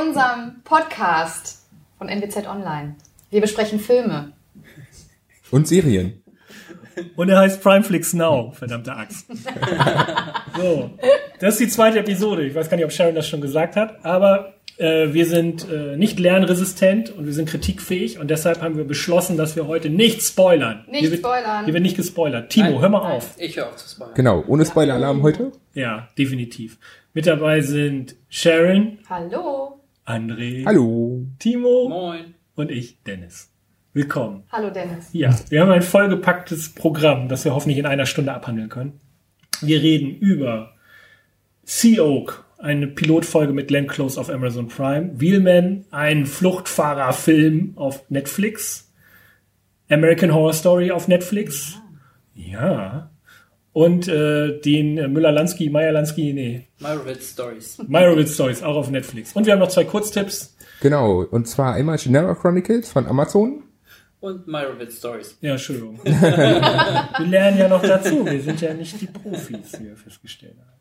unserem Podcast von NWZ Online. Wir besprechen Filme. Und Serien. Und er heißt Primeflix Now, verdammte Axt. so, das ist die zweite Episode. Ich weiß gar nicht, ob Sharon das schon gesagt hat, aber äh, wir sind äh, nicht lernresistent und wir sind kritikfähig und deshalb haben wir beschlossen, dass wir heute nicht spoilern. Nicht hier wird, spoilern. Hier wird nicht gespoilert. Timo, Nein, hör mal nein, auf. Ich höre auf zu spoilern. Genau, ohne Spoiler-Alarm heute. Ja, definitiv. Mit dabei sind Sharon, Hallo. André, Hallo. Timo Moin. und ich, Dennis. Willkommen. Hallo Dennis. Ja, wir haben ein vollgepacktes Programm, das wir hoffentlich in einer Stunde abhandeln können. Wir reden über Sea Oak, eine Pilotfolge mit Glenn Close auf Amazon Prime, Wheelman, ein Fluchtfahrerfilm auf Netflix, American Horror Story auf Netflix, ja, und äh, den äh, Müller-Lansky, Meyer-Lansky, nee, Meyerowitz Stories. Meyerowitz Stories auch auf Netflix. Und wir haben noch zwei Kurztipps. Genau, und zwar einmal Genera Chronicles von Amazon. Und Meyerowitz Stories. Ja, Entschuldigung. wir lernen ja noch dazu. Wir sind ja nicht die Profis, wie wir festgestellt haben.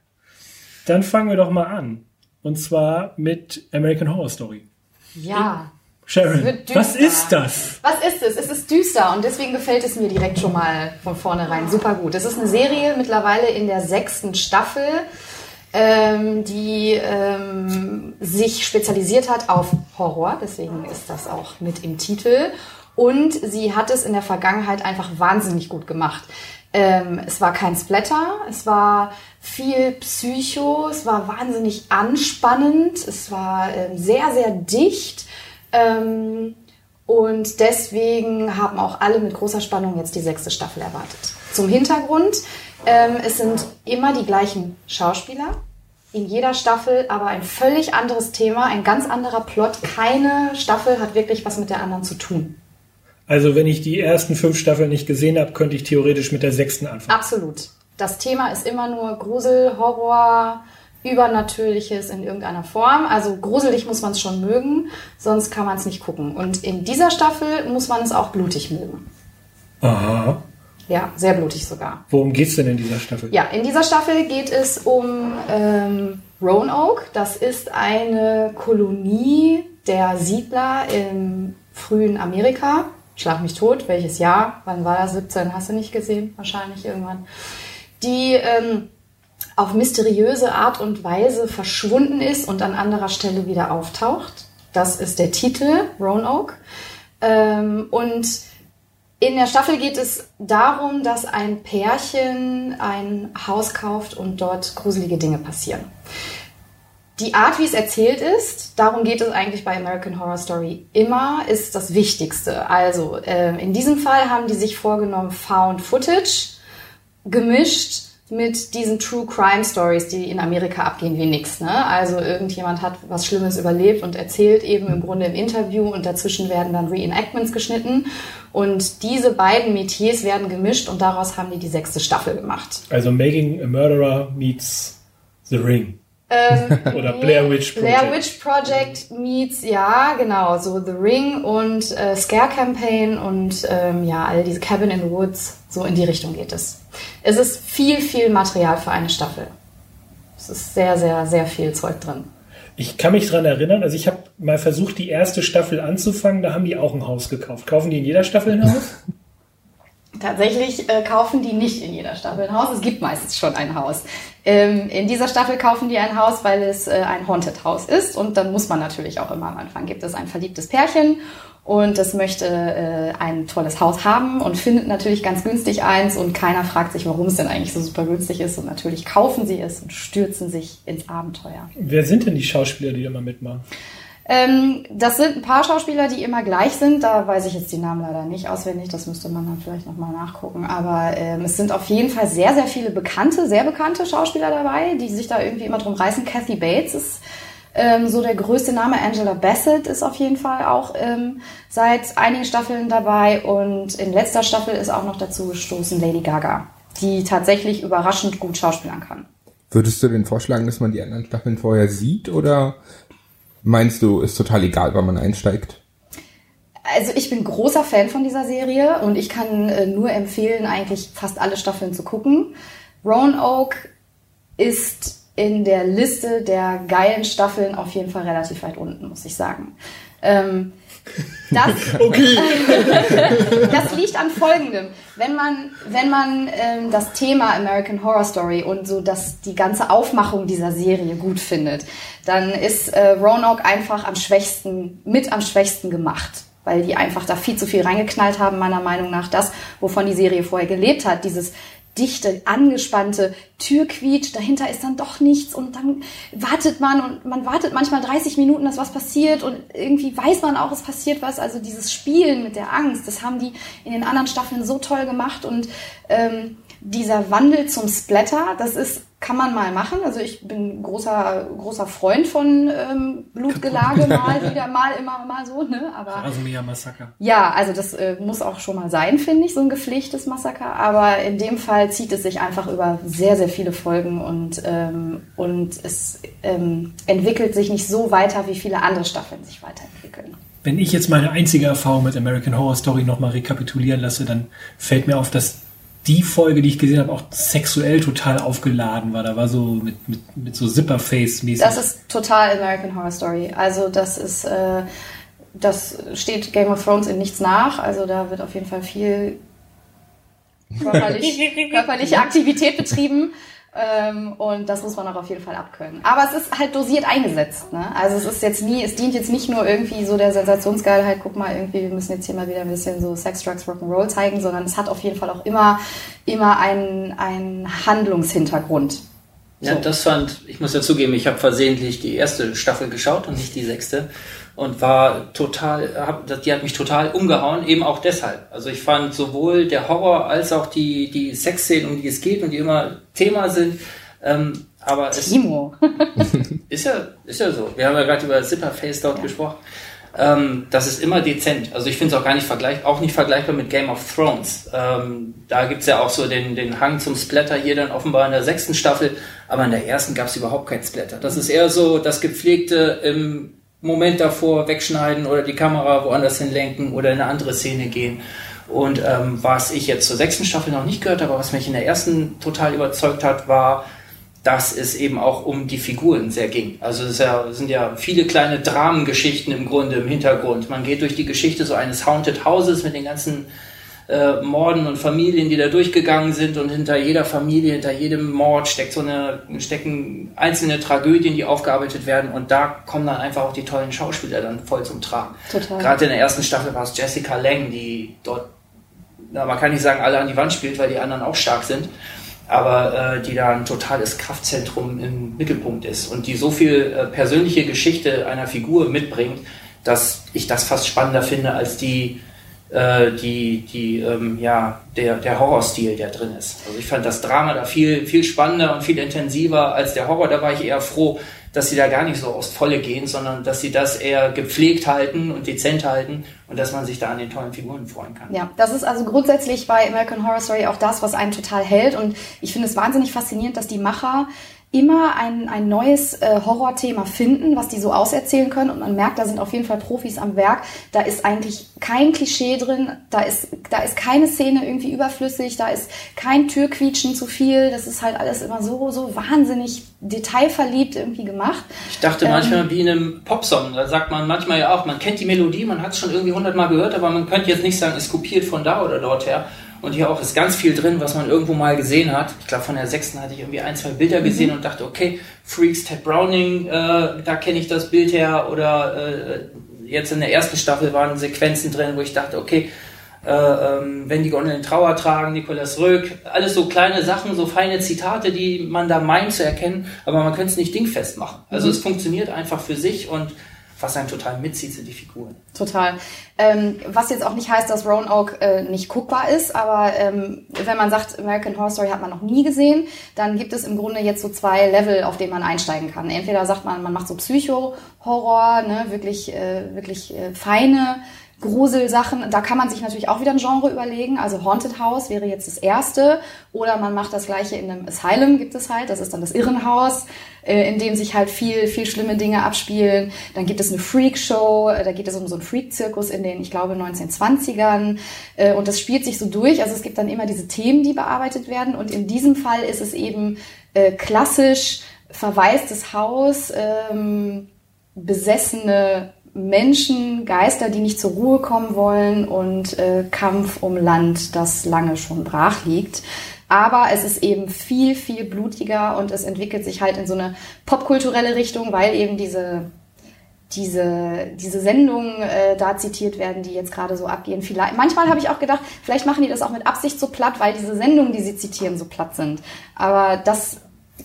Dann fangen wir doch mal an. Und zwar mit American Horror Story. Ja. Sharon, was ist das? Was ist es? Es ist düster und deswegen gefällt es mir direkt schon mal von vornherein super gut. Es ist eine Serie mittlerweile in der sechsten Staffel, ähm, die ähm, sich spezialisiert hat auf Horror. Deswegen ist das auch mit im Titel. Und sie hat es in der Vergangenheit einfach wahnsinnig gut gemacht. Ähm, es war kein Splatter, es war viel Psycho, es war wahnsinnig anspannend, es war ähm, sehr, sehr dicht. Ähm, und deswegen haben auch alle mit großer Spannung jetzt die sechste Staffel erwartet. Zum Hintergrund, ähm, es sind immer die gleichen Schauspieler. In jeder Staffel aber ein völlig anderes Thema, ein ganz anderer Plot. Keine Staffel hat wirklich was mit der anderen zu tun. Also, wenn ich die ersten fünf Staffeln nicht gesehen habe, könnte ich theoretisch mit der sechsten anfangen. Absolut. Das Thema ist immer nur Grusel, Horror, Übernatürliches in irgendeiner Form. Also gruselig muss man es schon mögen, sonst kann man es nicht gucken. Und in dieser Staffel muss man es auch blutig mögen. Aha. Ja, sehr blutig sogar. Worum geht's denn in dieser Staffel? Ja, in dieser Staffel geht es um ähm, Roanoke. Das ist eine Kolonie der Siedler im frühen Amerika. Schlag mich tot, welches Jahr? Wann war das? 17? Hast du nicht gesehen? Wahrscheinlich irgendwann. Die ähm, auf mysteriöse Art und Weise verschwunden ist und an anderer Stelle wieder auftaucht. Das ist der Titel, Roanoke. Ähm, und in der Staffel geht es darum, dass ein Pärchen ein Haus kauft und dort gruselige Dinge passieren. Die Art, wie es erzählt ist, darum geht es eigentlich bei American Horror Story immer, ist das Wichtigste. Also äh, in diesem Fall haben die sich vorgenommen, Found Footage gemischt mit diesen True Crime Stories, die in Amerika abgehen wie nix. Ne? Also irgendjemand hat was Schlimmes überlebt und erzählt eben im Grunde im Interview und dazwischen werden dann Reenactments geschnitten. Und diese beiden Metiers werden gemischt und daraus haben die die sechste Staffel gemacht. Also, Making a Murderer meets The Ring. Oder Blair Witch Project. Blair Witch Project meets, ja, genau, so The Ring und äh, Scare Campaign und ähm, ja, all diese Cabin in the Woods, so in die Richtung geht es. Es ist viel, viel Material für eine Staffel. Es ist sehr, sehr, sehr viel Zeug drin. Ich kann mich dran erinnern, also ich habe mal versucht, die erste Staffel anzufangen, da haben die auch ein Haus gekauft. Kaufen die in jeder Staffel ein Haus? Tatsächlich äh, kaufen die nicht in jeder Staffel ein Haus. Es gibt meistens schon ein Haus. Ähm, in dieser Staffel kaufen die ein Haus, weil es äh, ein Haunted House ist. Und dann muss man natürlich auch immer am Anfang gibt es ein verliebtes Pärchen und das möchte äh, ein tolles Haus haben und findet natürlich ganz günstig eins und keiner fragt sich, warum es denn eigentlich so super günstig ist. Und natürlich kaufen sie es und stürzen sich ins Abenteuer. Wer sind denn die Schauspieler, die da mal mitmachen? Ähm, das sind ein paar Schauspieler, die immer gleich sind. Da weiß ich jetzt die Namen leider nicht auswendig. Das müsste man dann vielleicht nochmal nachgucken. Aber ähm, es sind auf jeden Fall sehr, sehr viele bekannte, sehr bekannte Schauspieler dabei, die sich da irgendwie immer drum reißen. Kathy Bates ist ähm, so der größte Name. Angela Bassett ist auf jeden Fall auch ähm, seit einigen Staffeln dabei. Und in letzter Staffel ist auch noch dazu gestoßen Lady Gaga, die tatsächlich überraschend gut schauspielern kann. Würdest du denn vorschlagen, dass man die anderen Staffeln vorher sieht oder meinst du, ist total egal, wann man einsteigt? Also ich bin großer Fan von dieser Serie und ich kann äh, nur empfehlen, eigentlich fast alle Staffeln zu gucken. Roanoke ist in der Liste der geilen Staffeln auf jeden Fall relativ weit unten, muss ich sagen. Ähm, das, das liegt an Folgendem. Wenn man, wenn man ähm, das Thema American Horror Story und so das, die ganze Aufmachung dieser Serie gut findet, dann ist äh, Roanoke einfach am schwächsten, mit am schwächsten gemacht. Weil die einfach da viel zu viel reingeknallt haben, meiner Meinung nach. Das, wovon die Serie vorher gelebt hat, dieses dichte, angespannte Türquietsch, dahinter ist dann doch nichts und dann wartet man und man wartet manchmal 30 Minuten, dass was passiert und irgendwie weiß man auch, es passiert was. Also dieses Spielen mit der Angst, das haben die in den anderen Staffeln so toll gemacht und ähm, dieser Wandel zum Splatter, das ist kann man mal machen. Also ich bin großer großer Freund von ähm, Blutgelage mal wieder mal immer mal so, ne? Aber Rasenmäher Massaker. ja, also das äh, muss auch schon mal sein, finde ich, so ein gepflegtes Massaker. Aber in dem Fall zieht es sich einfach über sehr, sehr viele Folgen und, ähm, und es ähm, entwickelt sich nicht so weiter, wie viele andere Staffeln sich weiterentwickeln. Wenn ich jetzt meine einzige Erfahrung mit American Horror Story nochmal rekapitulieren lasse, dann fällt mir auf, dass die Folge, die ich gesehen habe, auch sexuell total aufgeladen war. Da war so mit, mit, mit so Zipperface-mäßig. Das ist total American Horror Story. Also das ist, äh, das steht Game of Thrones in nichts nach. Also da wird auf jeden Fall viel körperlich, körperliche Aktivität betrieben. Ähm, und das muss man auch auf jeden Fall abkönnen. Aber es ist halt dosiert eingesetzt. Ne? Also es ist jetzt nie, es dient jetzt nicht nur irgendwie so der Sensationsgeilheit, guck mal, irgendwie, wir müssen jetzt hier mal wieder ein bisschen so Sex, Drugs, Rock'n'Roll zeigen, sondern es hat auf jeden Fall auch immer, immer einen, einen Handlungshintergrund. Ja, So. das fand, ich muss ja zugeben, ich habe versehentlich die erste Staffel geschaut und nicht die sechste und war total, hab, die hat mich total umgehauen, eben auch deshalb. Also ich fand sowohl der Horror als auch die, die Sexszenen, um die es geht und die immer Thema sind, ähm, aber es Timo. ist ja, ist ja so. Wir haben ja gerade über Zipperface dort gesprochen. Ähm, das ist immer dezent. Also ich finde es auch gar nicht vergleich, auch nicht vergleichbar mit Game of Thrones. Ähm, da gibt's ja auch so den, den Hang zum Splatter hier dann offenbar in der sechsten Staffel, aber in der ersten gab's überhaupt keinen Splatter. Das ist eher so das gepflegte im Moment davor wegschneiden oder die Kamera woanders hinlenken oder in eine andere Szene gehen. Und ähm, was ich jetzt zur sechsten Staffel noch nicht gehört habe, was mich in der ersten total überzeugt hat, war, dass es eben auch um die Figuren sehr ging. Also es, ja, sind ja viele kleine Dramengeschichten im Grunde im Hintergrund. Man geht durch die Geschichte so eines Haunted Houses mit den ganzen äh, Morden und Familien, die da durchgegangen sind und hinter jeder Familie, hinter jedem Mord steckt so eine, stecken einzelne Tragödien, die aufgearbeitet werden und da kommen dann einfach auch die tollen Schauspieler dann voll zum Tragen. Total. Gerade in der ersten Staffel war es Jessica Lang, die dort, na, man kann nicht sagen, alle an die Wand spielt, weil die anderen auch stark sind aber äh, die da ein totales Kraftzentrum im Mittelpunkt ist und die so viel äh, persönliche Geschichte einer Figur mitbringt, dass ich das fast spannender finde als die, äh, die, die ähm, ja, der, der Horrorstil, der drin ist. Also ich fand das Drama da viel, viel spannender und viel intensiver als der Horror. Da war ich eher froh, dass sie da gar nicht so aufs Volle gehen, sondern dass sie das eher gepflegt halten und dezent halten und dass man sich da an den tollen Figuren freuen kann. Ja, das ist also grundsätzlich bei American Horror Story auch das, was einen total hält. Und ich finde es wahnsinnig faszinierend, dass die Macher immer ein, ein neues äh, Horrorthema finden, was die so auserzählen können. Und man merkt, da sind auf jeden Fall Profis am Werk. Da ist eigentlich kein Klischee drin, da ist, da ist keine Szene irgendwie überflüssig, da ist kein Türquietschen zu viel. Das ist halt alles immer so, so wahnsinnig detailverliebt irgendwie gemacht. Ich dachte Ähm. manchmal wie in einem Popsong, da sagt man manchmal ja auch, man kennt die Melodie, man hat es schon irgendwie hundertmal gehört, aber man könnte jetzt nicht sagen, ist kopiert von da oder dort her. Und hier auch ist ganz viel drin, was man irgendwo mal gesehen hat. Ich glaube, von der sechsten hatte ich irgendwie ein, zwei Bilder gesehen und dachte, okay, Freaks, Ted Browning, äh, da kenne ich das Bild her. Oder äh, jetzt in der ersten Staffel waren Sequenzen drin, wo ich dachte, okay, äh, ähm, wenn die Gondeln Trauer tragen, Nicolas Röck, alles so kleine Sachen, so feine Zitate, die man da meint zu erkennen, aber man könnte es nicht dingfest machen. Also es funktioniert einfach für sich und was einen total mitzieht, sind die Figuren. Total. Ähm, was jetzt auch nicht heißt, dass Roanoke äh, nicht guckbar ist, aber ähm, wenn man sagt, American Horror Story hat man noch nie gesehen, dann gibt es im Grunde jetzt so zwei Level, auf denen man einsteigen kann. Entweder sagt man, man macht so Psycho-Horror, ne, wirklich, äh, wirklich äh, feine Gruselsachen. Da kann man sich natürlich auch wieder ein Genre überlegen. Also Haunted House wäre jetzt das erste. Oder man macht das gleiche in einem Asylum, gibt es halt. Das ist dann das Irrenhaus, äh, in dem sich halt viel, viel schlimme Dinge abspielen. Dann gibt es eine Freak-Show. äh, Da geht es um so einen Freak-Zirkus in den, ich glaube, 1920ern. Äh, Und das spielt sich so durch. Also es gibt dann immer diese Themen, die bearbeitet werden. Und in diesem Fall ist es eben klassisch verwaistes Haus, ähm, besessene Menschen, Geister, die nicht zur Ruhe kommen wollen und äh, Kampf um Land, das lange schon brach liegt. Aber es ist eben viel, viel blutiger und es entwickelt sich halt in so eine popkulturelle Richtung, weil eben diese diese, diese Sendungen äh, da zitiert werden, die jetzt gerade so abgehen. Vielleicht, manchmal habe ich auch gedacht, vielleicht machen die das auch mit Absicht so platt, weil diese Sendungen, die sie zitieren, so platt sind. Aber das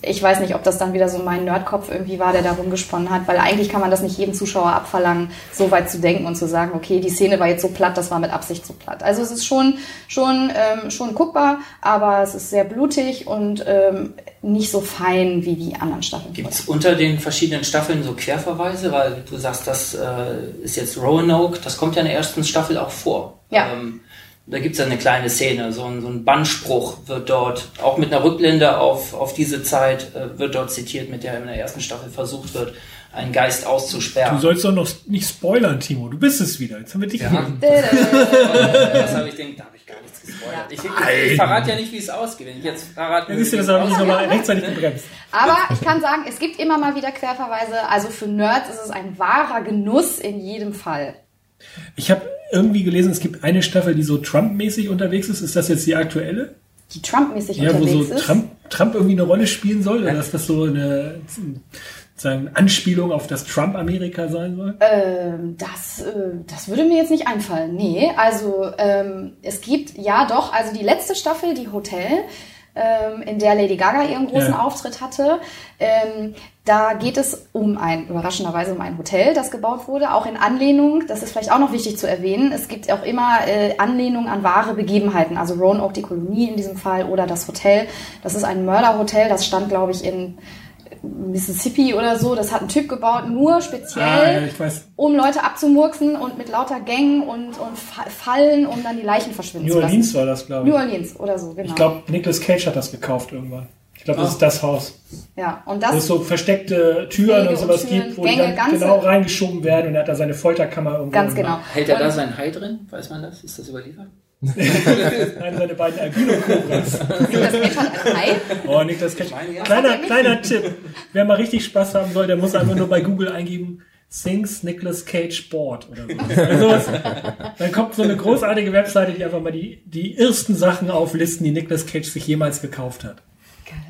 ich weiß nicht, ob das dann wieder so mein Nerdkopf irgendwie war, der da rumgesponnen hat, weil eigentlich kann man das nicht jedem Zuschauer abverlangen, so weit zu denken und zu sagen, okay, die Szene war jetzt so platt, das war mit Absicht so platt. Also es ist schon, schon, ähm, schon guckbar, aber es ist sehr blutig und ähm, nicht so fein wie die anderen Staffeln. Gibt es unter den verschiedenen Staffeln so Querverweise, weil du sagst, das äh, ist jetzt Roanoke, das kommt ja in der ersten Staffel auch vor. Ja. Ähm, da gibt es ja eine kleine Szene, so ein, so ein Bannspruch wird dort, auch mit einer Rückblende auf, auf diese Zeit, äh, wird dort zitiert, mit der in der ersten Staffel versucht wird, einen Geist auszusperren. Du sollst doch noch nicht spoilern, Timo. Du bist es wieder. Jetzt haben wir dich Ja. hier. Was habe ich denn? Da habe ich gar nichts gespoilert. Ich, ich, ich verrate ja nicht, wie es ausgeht. Wenn ich jetzt verrate, Ja, siehst du, das habe ich nochmal rechtzeitig gebremst. Aber ich kann sagen, es gibt immer mal wieder Querverweise. Also für Nerds ist es ein wahrer Genuss in jedem Fall. Ich habe irgendwie gelesen, es gibt eine Staffel, die so Trump-mäßig unterwegs ist. Ist das jetzt die aktuelle? Die Trump-mäßig Ja, wo unterwegs so ist. Trump, Trump irgendwie eine Rolle spielen soll? Oder dass das so eine sozusagen Anspielung auf das Trump-Amerika sein soll? Ähm, das, äh, das würde mir jetzt nicht einfallen. Nee, also ähm, es gibt, ja doch, also die letzte Staffel, die Hotel, ähm, in der Lady Gaga ihren großen Ja. Auftritt hatte, ähm, da geht es um ein, überraschenderweise um ein Hotel, das gebaut wurde, auch in Anlehnung, das ist vielleicht auch noch wichtig zu erwähnen, es gibt auch immer äh, Anlehnung an wahre Begebenheiten, also Roanoke, die Kolonie in diesem Fall, oder das Hotel. Das ist ein Mörderhotel, das stand, glaube ich, in Mississippi oder so. Das hat ein Typ gebaut, nur speziell Ah, ja, um Leute abzumurksen und mit lauter Gängen und, und Fa- Fallen, um dann die Leichen verschwinden New zu lassen. Orleans war das, glaube New ich. Orleans oder so, genau. Ich glaube, Nicolas Cage hat das gekauft irgendwann. Ich glaube, das Ah. ist das Haus. ja, und Wo es das so versteckte Türen Wege und sowas und Türen, gibt, wo Gänge, die dann genau reingeschoben werden und er hat da seine Folterkammer irgendwo. ganz genau. Hält er da sein Hai drin? Weiß man das? Ist das überliefert? Nein, seine beiden hat ein Ei. Oh, Nicolas Cage. Kleiner, kleiner Tipp. Wer mal richtig Spaß haben soll, der muss einfach nur bei Google eingeben, Things Nicolas Cage Board oder so. Also dann kommt so eine großartige Webseite, die einfach mal die, die ersten Sachen auflisten, die Nicolas Cage sich jemals gekauft hat.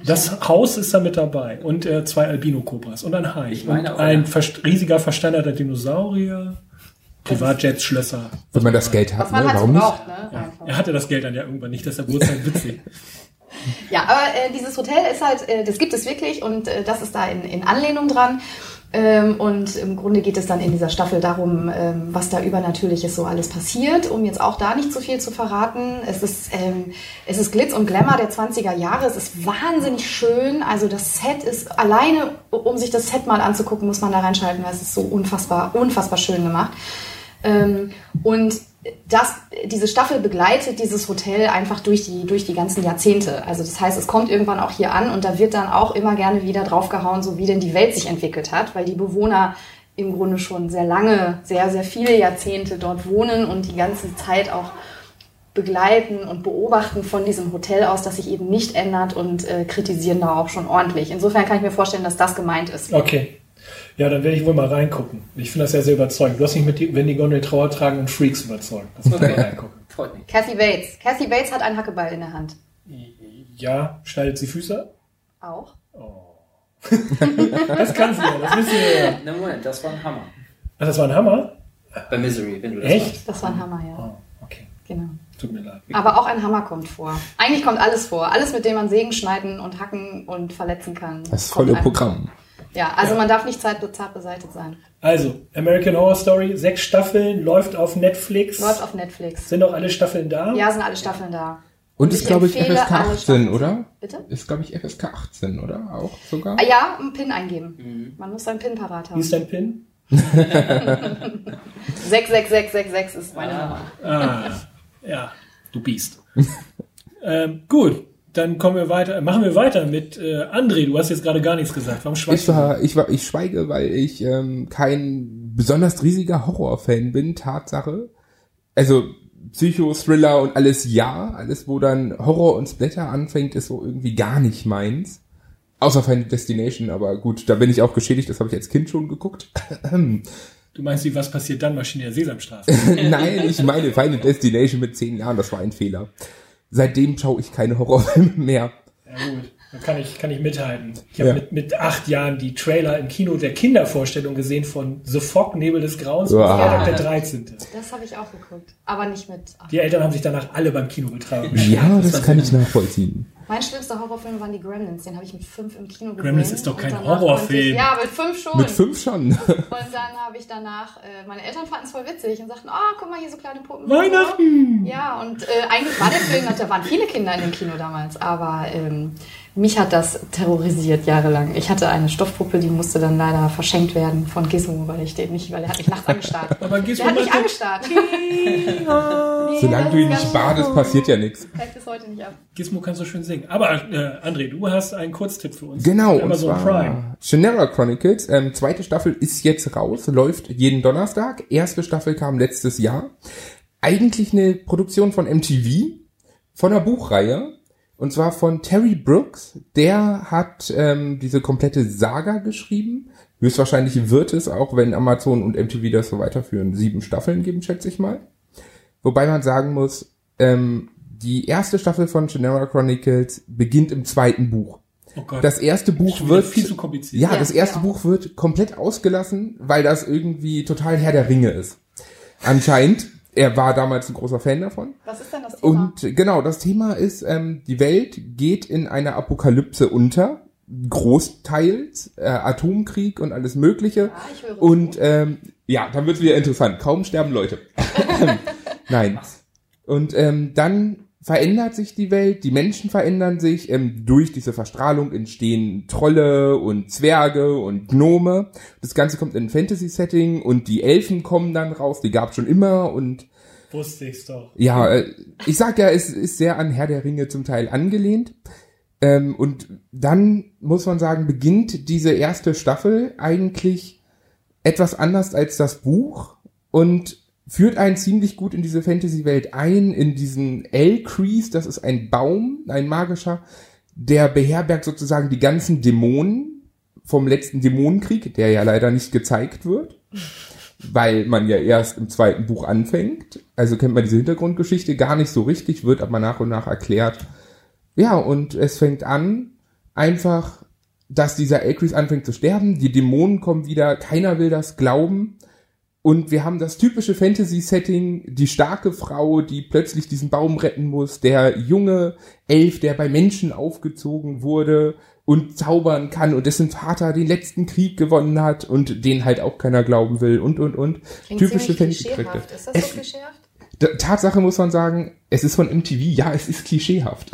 Das Haus ist da mit dabei und äh, zwei Albino-Cobras und ein Hai Ich meine und ein ja. verst riesiger versteinerter Dinosaurier, Privatjets, Schlösser. Wenn man das Geld hat, ne? halt so warum nicht? braucht, ne? Einfach. Er hatte das Geld dann ja irgendwann nicht, deshalb wurde es halt witzig. Ja, aber äh, dieses Hotel ist halt, äh, das gibt es wirklich und äh, das ist da in, in Anlehnung dran. Ähm, und im Grunde geht es dann in dieser Staffel darum, ähm, was da übernatürliches so alles passiert, um jetzt auch da nicht zu viel zu verraten. Es ist, ähm, es ist Glitz und Glamour der 20er Jahre. Es ist wahnsinnig schön. Also das Set ist alleine, um sich das Set mal anzugucken, muss man da reinschalten, weil es ist so unfassbar, unfassbar schön gemacht. Ähm, und das, diese Staffel begleitet dieses Hotel einfach durch die, durch die ganzen Jahrzehnte. Also das heißt, es kommt irgendwann auch hier an und da wird dann auch immer gerne wieder draufgehauen, so wie denn die Welt sich entwickelt hat, weil die Bewohner im Grunde schon sehr lange, sehr, sehr viele Jahrzehnte dort wohnen und die ganze Zeit auch begleiten und beobachten von diesem Hotel aus, das sich eben nicht ändert und äh, kritisieren da auch schon ordentlich. Insofern kann ich mir vorstellen, dass das gemeint ist. Okay. Ja, dann werde ich wohl mal reingucken. Ich finde das ja sehr überzeugend. Du hast mich mit die, wenn die Gondel Trauer tragen und Freaks überzeugt. Das muss ich mal reingucken. Freut mich. Kathy Bates. Kathy Bates hat einen Hackeball in der Hand. Ja, schneidet sie Füße ab? Auch. Das kann sie ja, das wisst ihr ja. Na Moment, das war ein Hammer. Ach, das war ein Hammer? Bei Misery, wenn du das Echt? Das war ein Hammer, ja. Oh, okay. Genau. Tut mir leid. Aber auch ein Hammer kommt vor. Eigentlich kommt alles vor. Alles, mit dem man sägen, schneiden und hacken und verletzen kann. Das volle einem. Programm. Ja, also Ja. man darf nicht zart, zart beseitigt sein. Also, American Horror Story, sechs Staffeln, läuft auf Netflix. Läuft auf Netflix. Sind auch alle Staffeln da? Ja, sind alle Staffeln da. Und ist, glaube ich, FSK alle 18, Staffeln. oder? Bitte? Ist, glaube ich, FSK 18, oder? Auch sogar? Ah, ja, einen PIN eingeben. Man muss seinen PIN parat Wie haben. ist dein Pin? 66666 ist meine Nummer. Ah, ja, du Biest. ähm, gut, dann kommen wir weiter, machen wir weiter mit äh, André. Du hast jetzt gerade gar nichts gesagt. Warum schweigst Ich du? war, ich war, ich schweige, weil ich ähm, kein besonders riesiger Horrorfan bin, Tatsache. Also Psycho, Thriller und alles ja, alles wo dann Horror und Splatter anfängt, ist so irgendwie gar nicht meins. Außer Final Destination, aber gut, da bin ich auch geschädigt, das habe ich als Kind schon geguckt. Du meinst wie, was passiert dann? Maschine der Sesamstraße. Nein, ich meine Final Destination mit zehn Jahren, das war ein Fehler. Seitdem schaue ich keine Horrorfilme mehr. Ja gut, dann kann ich, kann ich mithalten. Ich habe Ja. mit, mit acht Jahren die Trailer im Kino der Kindervorstellung gesehen von The Fog, Nebel des Grauens und Wow. Freitag der 13. Das habe ich auch geguckt, aber nicht mit. Die Eltern haben sich danach alle beim Kinobetrag Ja, das war kann ich nachvollziehen. Mein schlimmster Horrorfilm waren die Gremlins. Den habe ich mit fünf im Kino gesehen. Gremlins ist doch kein Horrorfilm. Ich, ja, mit fünf schon. Mit fünf schon. Und dann habe ich danach, äh, meine Eltern fanden es voll witzig und sagten, ah, guck mal, hier so kleine Puppen. Weihnachten! Ja, und äh, eigentlich war der Film, da waren viele Kinder in dem Kino damals, aber ähm, mich hat das terrorisiert jahrelang. Ich hatte eine Stoffpuppe, die musste dann leider verschenkt werden von Gizmo, weil ich den nicht, weil er hat mich nachts angestarrt. Aber Gizmo der hat mich angestarrt. Solange du ihn nicht badest, passiert ja nichts. Heute nicht ab. Gizmo kannst du schön singen. Aber äh, André, du hast einen Kurztipp für uns. Genau, und Amazon zwar Prime. Shannara Chronicles, ähm, zweite Staffel ist jetzt raus, läuft jeden Donnerstag. Erste Staffel kam letztes Jahr. Eigentlich eine Produktion von MTV, von einer Buchreihe. Und zwar von Terry Brooks. Der hat ähm, diese komplette Saga geschrieben. Höchstwahrscheinlich wird es, auch wenn Amazon und MTV das so weiterführen, sieben Staffeln geben, schätze ich mal. Wobei man sagen muss, ähm, die erste Staffel von Shannara Chronicles beginnt im zweiten Buch. Oh Gott. Das erste Buch wird viel zu kompliziert. Ja, Ja, das erste ja. Buch wird komplett ausgelassen, weil das irgendwie total Herr der Ringe ist. Anscheinend. Er war damals ein großer Fan davon. Was ist denn das Thema? Und genau, das Thema ist, ähm, die Welt geht in einer Apokalypse unter, großteils, äh, Atomkrieg und alles Mögliche. Ja, ich höre und ähm, ja, dann wird's wieder interessant. Kaum sterben Leute. Nein. Und ähm, dann verändert sich die Welt, die Menschen verändern sich, ähm, durch diese Verstrahlung entstehen Trolle und Zwerge und Gnome. Das Ganze kommt in ein Fantasy-Setting und die Elfen kommen dann raus, die gab's schon immer und Wusste ich's doch. ja, äh, ich sag ja, es ist sehr an Herr der Ringe zum Teil angelehnt. Ähm, und dann muss man sagen, beginnt diese erste Staffel eigentlich etwas anders als das Buch und führt einen ziemlich gut in diese Fantasy-Welt ein, in diesen Elcrease, das ist ein Baum, ein magischer, der beherbergt sozusagen die ganzen Dämonen vom letzten Dämonenkrieg, der ja leider nicht gezeigt wird, weil man ja erst im zweiten Buch anfängt. Also kennt man diese Hintergrundgeschichte gar nicht so richtig, wird aber nach und nach erklärt. Ja, und es fängt an, einfach, dass dieser Elcrease anfängt zu sterben, die Dämonen kommen wieder, keiner will das glauben. Und wir haben das typische Fantasy-Setting, die starke Frau, die plötzlich diesen Baum retten muss, der junge Elf, der bei Menschen aufgezogen wurde und zaubern kann und dessen Vater den letzten Krieg gewonnen hat und den halt auch keiner glauben will und, und, und. Klingt typische klischeehaft. Ist das Es- so klischeehaft? Tatsache muss man sagen, es ist von MTV, ja, es ist klischeehaft.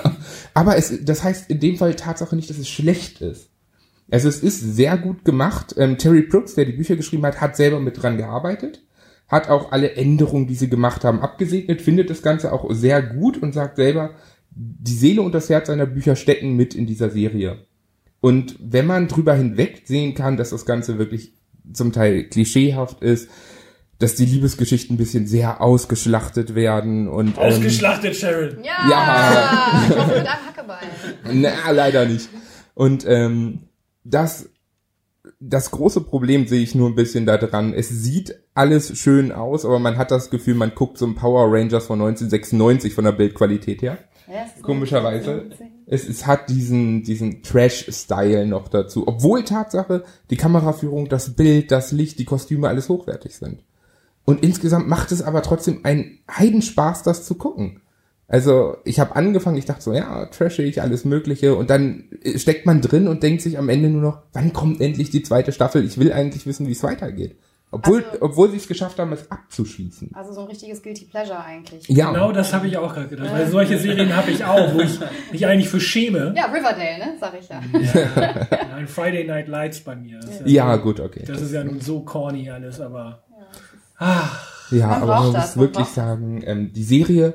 Aber es, das heißt in dem Fall Tatsache nicht, dass es schlecht ist. Also es ist sehr gut gemacht. Ähm, Terry Brooks, der die Bücher geschrieben hat, hat selber mit dran gearbeitet, hat auch alle Änderungen, die sie gemacht haben, abgesegnet, findet das Ganze auch sehr gut und sagt selber, die Seele und das Herz seiner Bücher stecken mit in dieser Serie. Und wenn man drüber hinweg sehen kann, dass das Ganze wirklich zum Teil klischeehaft ist, dass die Liebesgeschichten ein bisschen sehr ausgeschlachtet werden und ähm, Ausgeschlachtet, Sharon. Ja! Ja. Ich hoffe mit einem Hackebeil. na, leider nicht. Und ähm, das, das große Problem sehe ich nur ein bisschen da dran. Es sieht alles schön aus, aber man hat das Gefühl, man guckt so ein Power Rangers von 1996 von der Bildqualität her. Ja, Komischerweise. Es, es hat diesen, diesen Trash-Style noch dazu. Obwohl Tatsache, die Kameraführung, das Bild, das Licht, die Kostüme alles hochwertig sind. Und insgesamt macht es aber trotzdem einen Heidenspaß, das zu gucken. Also ich habe angefangen, ich dachte so, ja, trashig, alles Mögliche. Und dann äh, steckt man drin und denkt sich am Ende nur noch, wann kommt endlich die zweite Staffel? Ich will eigentlich wissen, wie es weitergeht. Obwohl, Also- obwohl sie es geschafft haben, es abzuschließen. Also so ein richtiges Guilty Pleasure eigentlich. Ja. Genau das habe ich auch gerade gedacht. Weil solche Serien habe ich auch, wo ich mich eigentlich für schäme. Ja, Riverdale, ne? Sag ich ja. Ein Friday Night Lights bei mir. Das ist Ja, gut, okay. Das ist ja nun so corny alles, aber. Ach, Ja, Man aber man das, muss man wirklich sagen, ähm, die Serie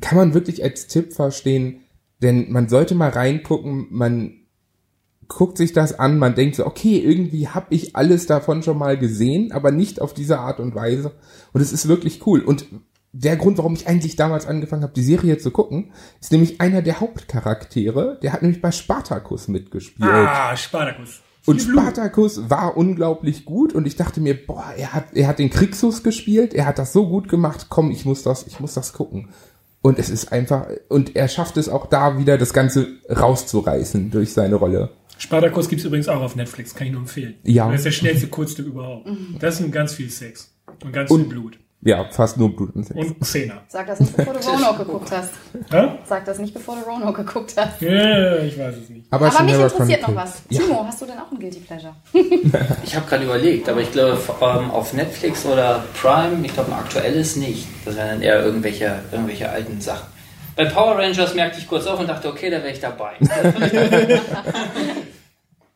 kann man wirklich als Tipp verstehen, denn man sollte mal reingucken, man guckt sich das an, man denkt so, okay, irgendwie habe ich alles davon schon mal gesehen, aber nicht auf diese Art und Weise. Und es ist wirklich cool. Und der Grund, warum ich eigentlich damals angefangen habe, die Serie zu gucken, ist nämlich einer der Hauptcharaktere, der hat nämlich bei Spartacus mitgespielt. Ah, Spartacus. Und Spartacus war unglaublich gut und ich dachte mir, boah, er hat, er hat den Kriegsfuß gespielt, er hat das so gut gemacht, komm, ich muss das, ich muss das gucken. Und es ist einfach, und er schafft es auch da wieder, das Ganze rauszureißen durch seine Rolle. Spartacus gibt's übrigens auch auf Netflix, kann ich nur empfehlen. Ja. Das ist der schnellste Kurzstück überhaupt. Das ist ganz viel Sex. Und ganz viel Und- Blut. Ja, fast nur Blut und Sex. Und Szene. Sag das nicht, bevor du Roanoke geguckt hast. Ja? Sag das nicht, bevor du Roanoke geguckt hast. ja, ich weiß es nicht. Aber mich Shannara interessiert noch was. Timo, hast du denn auch ein Guilty Pleasure? Ich habe gerade überlegt, aber ich glaube ähm, auf Netflix oder Prime, ich glaube ein aktuelles nicht. Das wären dann eher irgendwelche, irgendwelche alten Sachen. Bei Power Rangers merkte ich kurz auf und dachte, okay, da wäre ich dabei.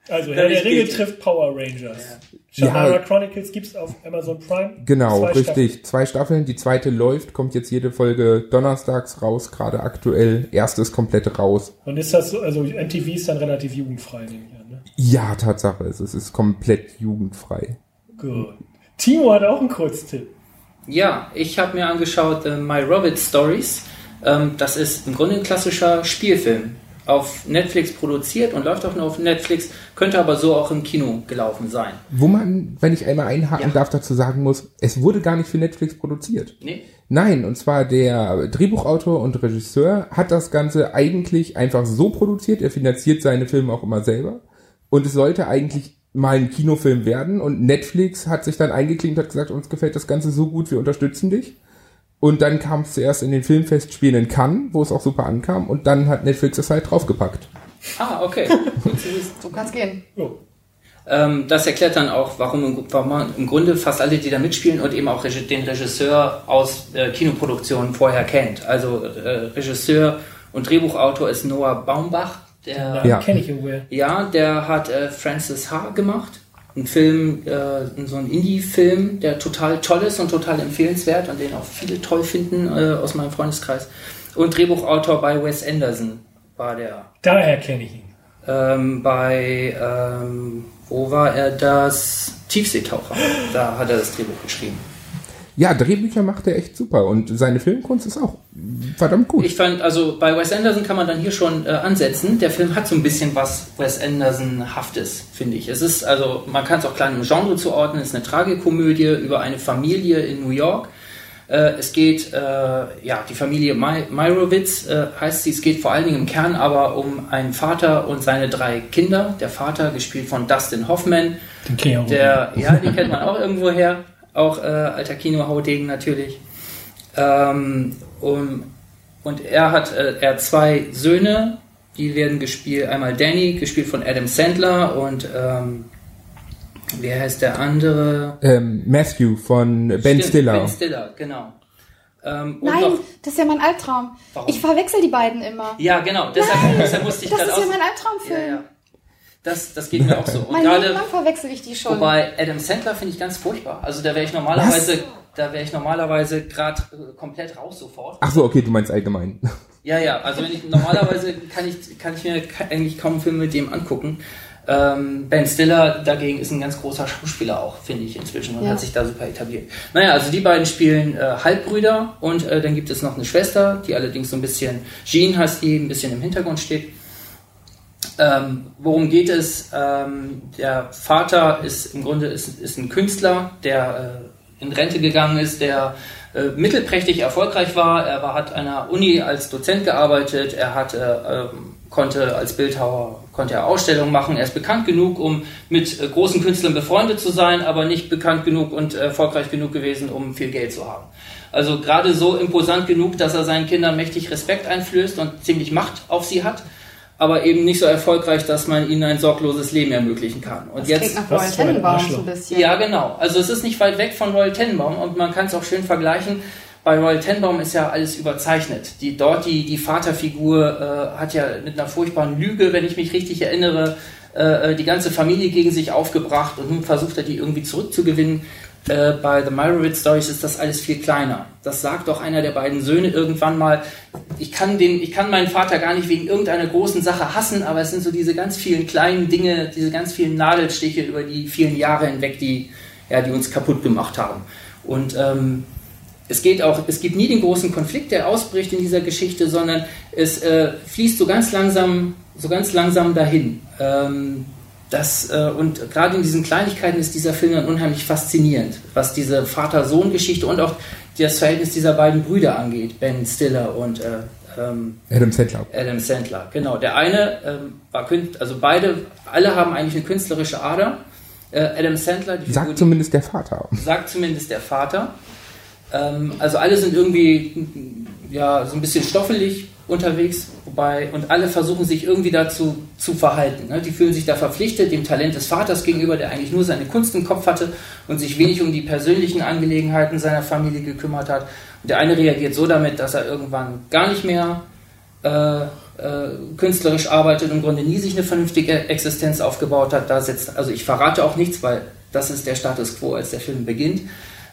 Also, Herr der Ringe trifft Power Rangers. Ja. Shannara Chronicles gibt's auf Amazon Prime. Genau, Zwei richtig. Zwei Staffeln. Die zweite läuft, kommt jetzt jede Folge donnerstags raus, gerade aktuell. Erste ist komplett raus. Und ist das so, also MTV ist dann relativ jugendfrei, nehme ich an, ne? Ja, Tatsache, es ist, es ist komplett jugendfrei. Gut. Timo hat auch einen Kurztipp. Ja, ich habe mir angeschaut äh, My Rabbit Stories. Ähm, das ist im Grunde ein klassischer Spielfilm. Auf Netflix produziert und läuft auch nur auf Netflix, könnte aber so auch im Kino gelaufen sein. Wo man, wenn ich einmal einhaken Ja. darf, dazu sagen muss, es wurde gar nicht für Netflix produziert. Nee? Nein, und zwar der Drehbuchautor und Regisseur hat das Ganze eigentlich einfach so produziert. Er finanziert seine Filme auch immer selber. Und es sollte eigentlich mal ein Kinofilm werden. Und Netflix hat sich dann eingeklinkt und hat gesagt, uns gefällt das Ganze so gut, wir unterstützen dich. Und dann kam es zuerst in den Filmfestspielen in Cannes, wo es auch super ankam. Und dann hat Netflix es halt draufgepackt. Ah, okay. So kann's gehen. Oh. Ähm, das erklärt dann auch, warum, im- warum man im Grunde fast alle, die da mitspielen und eben auch den Regisseur aus äh, Kinoproduktionen vorher kennt. Also äh, Regisseur und Drehbuchautor ist Noah Baumbach. Der, Ja. Ja. Kenne ich irgendwoher. Ja, der hat äh, Francis H. gemacht. Ein Film, äh, so ein Indie-Film, der total toll ist und total empfehlenswert und den auch viele toll finden äh, aus meinem Freundeskreis. Und Drehbuchautor bei Wes Anderson war der. Daher kenne ich ihn. Ähm, bei, ähm, wo war er das? Tiefseetaucher. Da hat er das Drehbuch geschrieben. Ja, Drehbücher macht er echt super. Und seine Filmkunst ist auch verdammt gut. Ich fand, also bei Wes Anderson kann man dann hier schon äh, ansetzen. Der Film hat so ein bisschen was Wes Anderson-haftes, finde ich. Es ist, also man kann es auch kleinem Genre zuordnen. Es ist eine Tragikomödie über eine Familie in New York. Äh, es geht, äh, ja, die Familie Mey- Meyerowitz äh, heißt sie. Es geht vor allen Dingen im Kern aber um einen Vater und seine drei Kinder. Der Vater, gespielt von Dustin Hoffman, Den auch. der, ja, den kennt man auch irgendwo her. Auch äh, alter Kinohaudegen natürlich. Ähm, um, und er hat, äh, er hat zwei Söhne, die werden gespielt, einmal Danny, gespielt von Adam Sandler und ähm, wie heißt der andere? Ähm, Matthew von Ben Stimmt, Stiller. Ben Stiller, genau. Ähm, und Nein, noch, das ist ja mein Albtraum. Warum? Ich verwechsel die beiden immer. ja, genau, deshalb, deshalb musste ich Das gerade ist ja aus. mein Albtraumfilm. ja, ja. Das, das geht mir auch so. Und Mein gerade, verwechsel ich die schon. Wobei Adam Sandler finde ich ganz furchtbar. Also da wäre ich normalerweise, da wäre ich normalerweise gerade äh, komplett raus sofort. Ach so, okay, du meinst allgemein. Ja, ja. Also wenn ich normalerweise kann ich kann ich mir eigentlich kaum einen Film mit dem angucken. Ähm, ben Stiller dagegen ist ein ganz großer Schauspieler auch, finde ich inzwischen und Ja. hat sich da super etabliert. Naja, also die beiden spielen äh, Halbbrüder und äh, dann gibt es noch eine Schwester, die allerdings so ein bisschen, Jean heißt die, ein bisschen im Hintergrund steht. Ähm, worum geht es? Ähm, der Vater ist im Grunde ist, ist ein Künstler, der äh, in Rente gegangen ist, der äh, mittelprächtig erfolgreich war. Er war, hat an einer Uni als Dozent gearbeitet. Er hatte, ähm, konnte als Bildhauer konnte er Ausstellungen machen. Er ist bekannt genug, um mit äh, großen Künstlern befreundet zu sein, aber nicht bekannt genug und erfolgreich genug gewesen, um viel Geld zu haben. Also gerade so imposant genug, dass er seinen Kindern mächtig Respekt einflößt und ziemlich Macht auf sie hat aber eben nicht so erfolgreich, dass man ihnen ein sorgloses Leben ermöglichen kann. Und das jetzt, klingt nach was Royal ist für ein Tenenbaum so ein bisschen. ja genau, also es ist nicht weit weg von Royal Tenenbaum und man kann es auch schön vergleichen. Bei Royal Tenenbaum ist ja alles überzeichnet. Die, dort die, die Vaterfigur äh, hat ja mit einer furchtbaren Lüge, wenn ich mich richtig erinnere, äh, die ganze Familie gegen sich aufgebracht und nun versucht er die irgendwie zurückzugewinnen. Äh, bei The Meyerowitz Stories ist das alles viel kleiner. Das sagt doch einer der beiden Söhne irgendwann mal. Ich kann, den, ich kann meinen Vater gar nicht wegen irgendeiner großen Sache hassen, aber es sind so diese ganz vielen kleinen Dinge, diese ganz vielen Nadelstiche über die vielen Jahre hinweg, die, ja, die uns kaputt gemacht haben. Und ähm, es geht auch, es gibt nie den großen Konflikt, der ausbricht in dieser Geschichte, sondern es äh, fließt so ganz langsam, so ganz langsam dahin. Ähm, das, äh, und gerade in diesen Kleinigkeiten ist dieser Film dann unheimlich faszinierend, was diese Vater-Sohn-Geschichte und auch das Verhältnis dieser beiden Brüder angeht, Ben Stiller und äh, ähm, Adam Sandler. Adam Sandler, genau. Der eine ähm, war Künstler, also beide, alle haben eigentlich eine künstlerische Ader. Äh, Adam Sandler, die sagt Figur, zumindest der Vater. Sagt zumindest der Vater. Ähm, also alle sind irgendwie ja so ein bisschen stoffelig unterwegs, wobei und alle versuchen sich irgendwie dazu zu verhalten. Ne? Die fühlen sich da verpflichtet dem Talent des Vaters gegenüber, der eigentlich nur seine Kunst im Kopf hatte und sich wenig um die persönlichen Angelegenheiten seiner Familie gekümmert hat. Und der eine reagiert so damit, dass er irgendwann gar nicht mehr äh, äh, künstlerisch arbeitet und im Grunde nie sich eine vernünftige Existenz aufgebaut hat. Da setzt, also ich verrate auch nichts, weil das ist der Status quo, als der Film beginnt.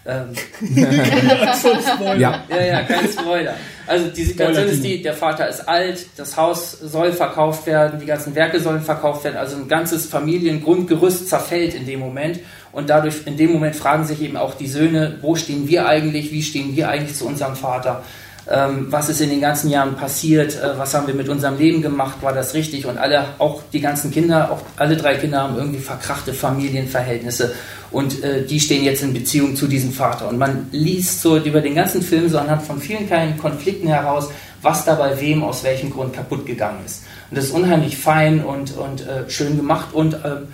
Ähm, ja. ja, ja, kein Spoiler. Also die Situation ist die, der Vater ist alt, das Haus soll verkauft werden, die ganzen Werke sollen verkauft werden, also ein ganzes Familiengrundgerüst zerfällt in dem Moment und dadurch in dem Moment fragen sich eben auch die Söhne, wo stehen wir eigentlich, wie stehen wir eigentlich zu unserem Vater? Ähm, was ist in den ganzen Jahren passiert, äh, was haben wir mit unserem Leben gemacht, war das richtig? Und alle, auch die ganzen Kinder, auch alle drei Kinder haben irgendwie verkrachte Familienverhältnisse und äh, die stehen jetzt in Beziehung zu diesem Vater. Und man liest so über den ganzen Film so anhand von vielen kleinen Konflikten heraus, was da bei wem aus welchem Grund kaputt gegangen ist. Und das ist unheimlich fein und, und äh, schön gemacht und ähm,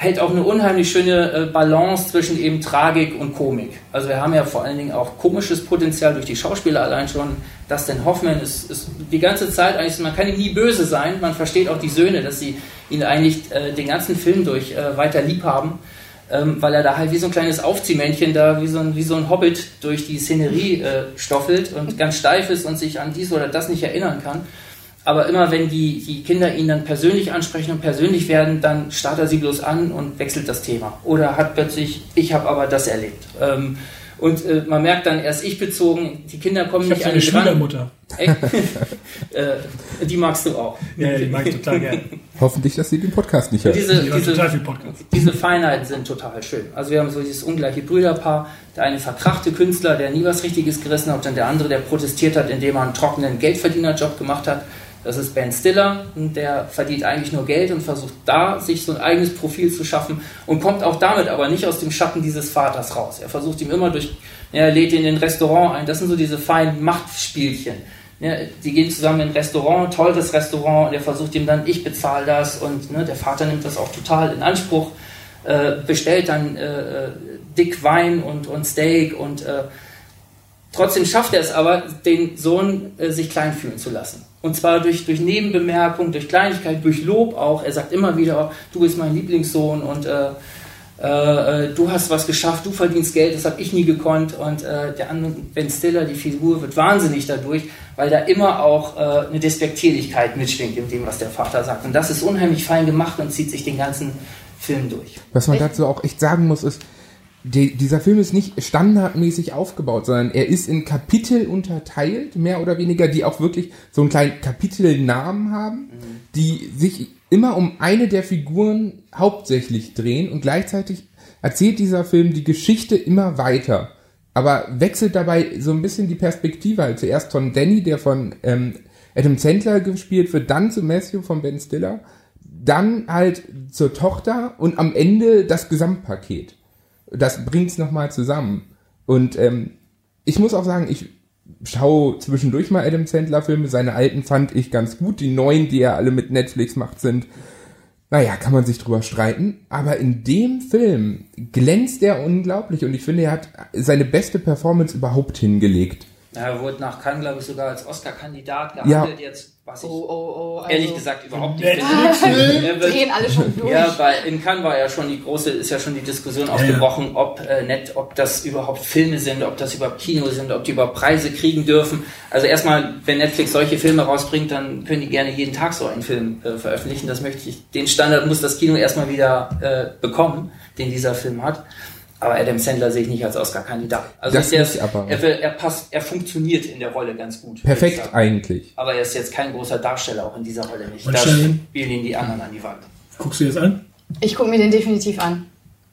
hält auch eine unheimlich schöne äh, Balance zwischen eben Tragik und Komik. Also wir haben ja vor allen Dingen auch komisches Potenzial durch die Schauspieler allein schon. Dustin Hoffman ist, ist die ganze Zeit eigentlich, man kann ihm nie böse sein. Man versteht auch die Söhne, dass sie ihn eigentlich äh, den ganzen Film durch äh, weiter lieb haben, ähm, weil er da halt wie so ein kleines Aufziehmännchen da, wie so ein, wie so ein Hobbit durch die Szenerie äh, stoffelt und ganz steif ist und sich an dies oder das nicht erinnern kann. Aber immer wenn die, die Kinder ihn dann persönlich ansprechen und persönlich werden, dann starrt er sie bloß an und wechselt das Thema. Oder hat plötzlich, ich habe aber das erlebt. Ähm, und äh, man merkt dann, er ist ich bezogen, die Kinder kommen ich nicht an eine Schwiegermutter. äh, die magst du auch. Ja, die mag ich total gerne. Hoffentlich, dass sie den Podcast nicht hört. Diese, diese, diese Feinheiten sind total schön. Also wir haben so dieses ungleiche Brüderpaar. Der eine verkrachte Künstler, der nie was Richtiges gerissen hat, und der andere, der protestiert hat, indem er einen trockenen Geldverdienerjob gemacht hat. Das ist Ben Stiller, der verdient eigentlich nur Geld und versucht da, sich so ein eigenes Profil zu schaffen und kommt auch damit aber nicht aus dem Schatten dieses Vaters raus. Er versucht ihm immer durch, er lädt ihn in ein Restaurant ein. Das sind so diese feinen Machtspielchen. Ja, die gehen zusammen in ein Restaurant, teures Restaurant, und er versucht ihm dann, ich bezahle das und ne, der Vater nimmt das auch total in Anspruch, äh, bestellt dann äh, äh dick Wein und, und Steak und äh, trotzdem schafft er es aber, den Sohn äh, sich klein fühlen zu lassen. Und zwar durch, durch Nebenbemerkung, durch Kleinigkeit, durch Lob auch. Er sagt immer wieder, du bist mein Lieblingssohn und äh, äh, äh du hast was geschafft, du verdienst Geld, das habe ich nie gekonnt. Und äh, der andere, Ben Stiller, die Figur, wird wahnsinnig dadurch, weil da immer auch äh, eine Despektierlichkeit mitschwingt in dem, was der Vater sagt. Und das ist unheimlich fein gemacht und zieht sich den ganzen Film durch. Was man dazu auch echt sagen muss, ist, die, dieser Film ist nicht standardmäßig aufgebaut, sondern er ist in Kapitel unterteilt, mehr oder weniger, die auch wirklich so einen kleinen Kapitelnamen haben, mhm. die sich immer um eine der Figuren hauptsächlich drehen und gleichzeitig erzählt dieser Film die Geschichte immer weiter, aber wechselt dabei so ein bisschen die Perspektive. Halt zuerst von Danny, der von ähm, Adam Sandler gespielt wird, dann zu Matthew von Ben Stiller, dann halt zur Tochter und am Ende das Gesamtpaket das bringt's nochmal zusammen. Und ähm, ich muss auch sagen, ich schaue zwischendurch mal Adam Sandler Filme. Seine alten fand ich ganz gut. Die neuen, die er alle mit Netflix macht, sind, naja, kann man sich drüber streiten. Aber in dem Film glänzt er unglaublich und ich finde, er hat seine beste Performance überhaupt hingelegt. Er wurde nach Cannes, glaube ich, sogar als Oscar-Kandidat gehandelt. Ja. Jetzt was ich oh, oh, oh, also ehrlich gesagt überhaupt nicht finde. Drehen alle schon durch. Ja, bei, in Cannes war ja schon die große, ist ja schon die Diskussion ja, aufgebrochen, ob äh, net, ob das überhaupt Filme sind, ob das überhaupt Kino sind, ob die überhaupt Preise kriegen dürfen. Also erstmal, wenn Netflix solche Filme rausbringt, dann können die gerne jeden Tag so einen Film äh, veröffentlichen. Das möchte ich. Den Standard muss das Kino erstmal wieder äh, bekommen, den dieser Film hat. Aber Adam Sandler sehe ich nicht als Oscar-Kandidat. Also das er, ist, aber. Er, er, passt, er funktioniert in der Rolle ganz gut. Perfekt eigentlich. Aber er ist jetzt kein großer Darsteller auch in dieser Rolle nicht. Und da spielen ihn die anderen an die Wand. Guckst du das an? Ich gucke mir den definitiv an.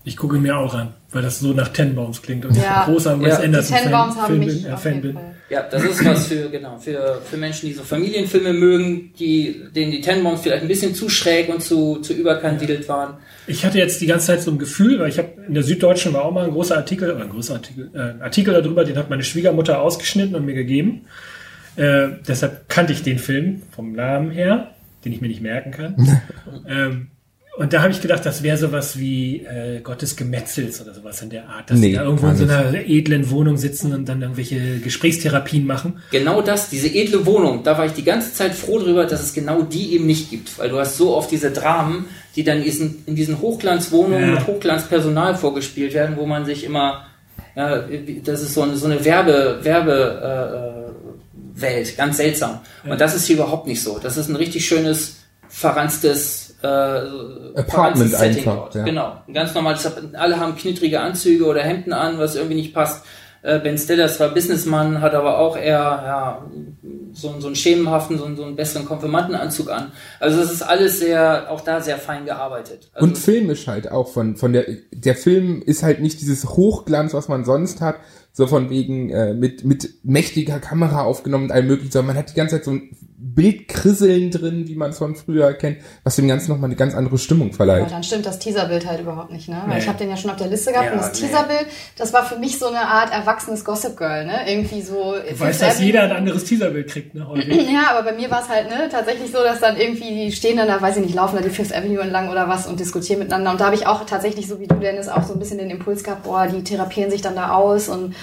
Ich gucke mir auch an, weil das so nach Tenbaums klingt und Ja. ich großer Wes Ja. Anderson Die Tenbaums Fan, haben Film mich bin, äh, Fan bin. Ja, das ist was für, genau, für, für Menschen, die so Familienfilme mögen, die, denen die Tenenbaums vielleicht ein bisschen zu schräg und zu, zu überkandidelt waren. Ich hatte jetzt die ganze Zeit so ein Gefühl, weil ich habe in der Süddeutschen war auch mal ein großer Artikel, oder ein großer Artikel, äh, ein Artikel darüber, den hat meine Schwiegermutter ausgeschnitten und mir gegeben. Äh, deshalb kannte ich den Film vom Namen her, den ich mir nicht merken kann. ähm, und da habe ich gedacht, das wäre sowas wie äh, Gottes Gemetzels oder sowas in der Art, dass Nee, die da irgendwo in so einer edlen Wohnung sitzen und dann irgendwelche Gesprächstherapien machen. Genau das, diese edle Wohnung, da war ich die ganze Zeit froh drüber, dass es genau die eben nicht gibt. Weil du hast so oft diese Dramen, die dann in diesen, in diesen Hochglanzwohnungen Ja. mit Hochglanzpersonal vorgespielt werden, wo man sich immer, ja, das ist so eine, so eine Werbe, Werbe, äh, Welt, ganz seltsam. Und das ist hier überhaupt nicht so. Das ist ein richtig schönes, verranstes, äh, Apartment Setting einfach, dort. ja. Genau. Ein ganz normales, alle haben knittrige Anzüge oder Hemden an, was irgendwie nicht passt. Äh, Ben Stiller ist zwar Businessmann, hat aber auch eher ja, so, so einen schemenhaften, so, so einen besseren Konfirmandenanzug an. Also das ist alles sehr, auch da sehr fein gearbeitet. Also, Und filmisch halt auch von, von der, der Film ist halt nicht dieses Hochglanz, was man sonst hat, so von wegen äh, mit, mit mächtiger Kamera aufgenommen und allem möglichen, sondern man hat die ganze Zeit so ein Bildkrisseln drin, wie man es von früher kennt, was dem Ganzen nochmal eine ganz andere Stimmung verleiht. dann stimmt das Teaserbild halt überhaupt nicht, ne? Weil Nee. ich habe den ja schon auf der Liste gehabt Ja, und das nee. Teaserbild, das war für mich so eine Art erwachsenes Gossip Girl, ne? Irgendwie so. Du weißt, dass jeder ein anderes Teaserbild kriegt, ne, häufig. Ja, aber bei mir war es halt ne, tatsächlich so, dass dann irgendwie die stehen dann da, weiß ich nicht, laufen da die Fifth Avenue entlang oder was und diskutieren miteinander. Und da habe ich auch tatsächlich, so wie du, Dennis, auch so ein bisschen den Impuls gehabt, boah, die therapieren sich dann da aus und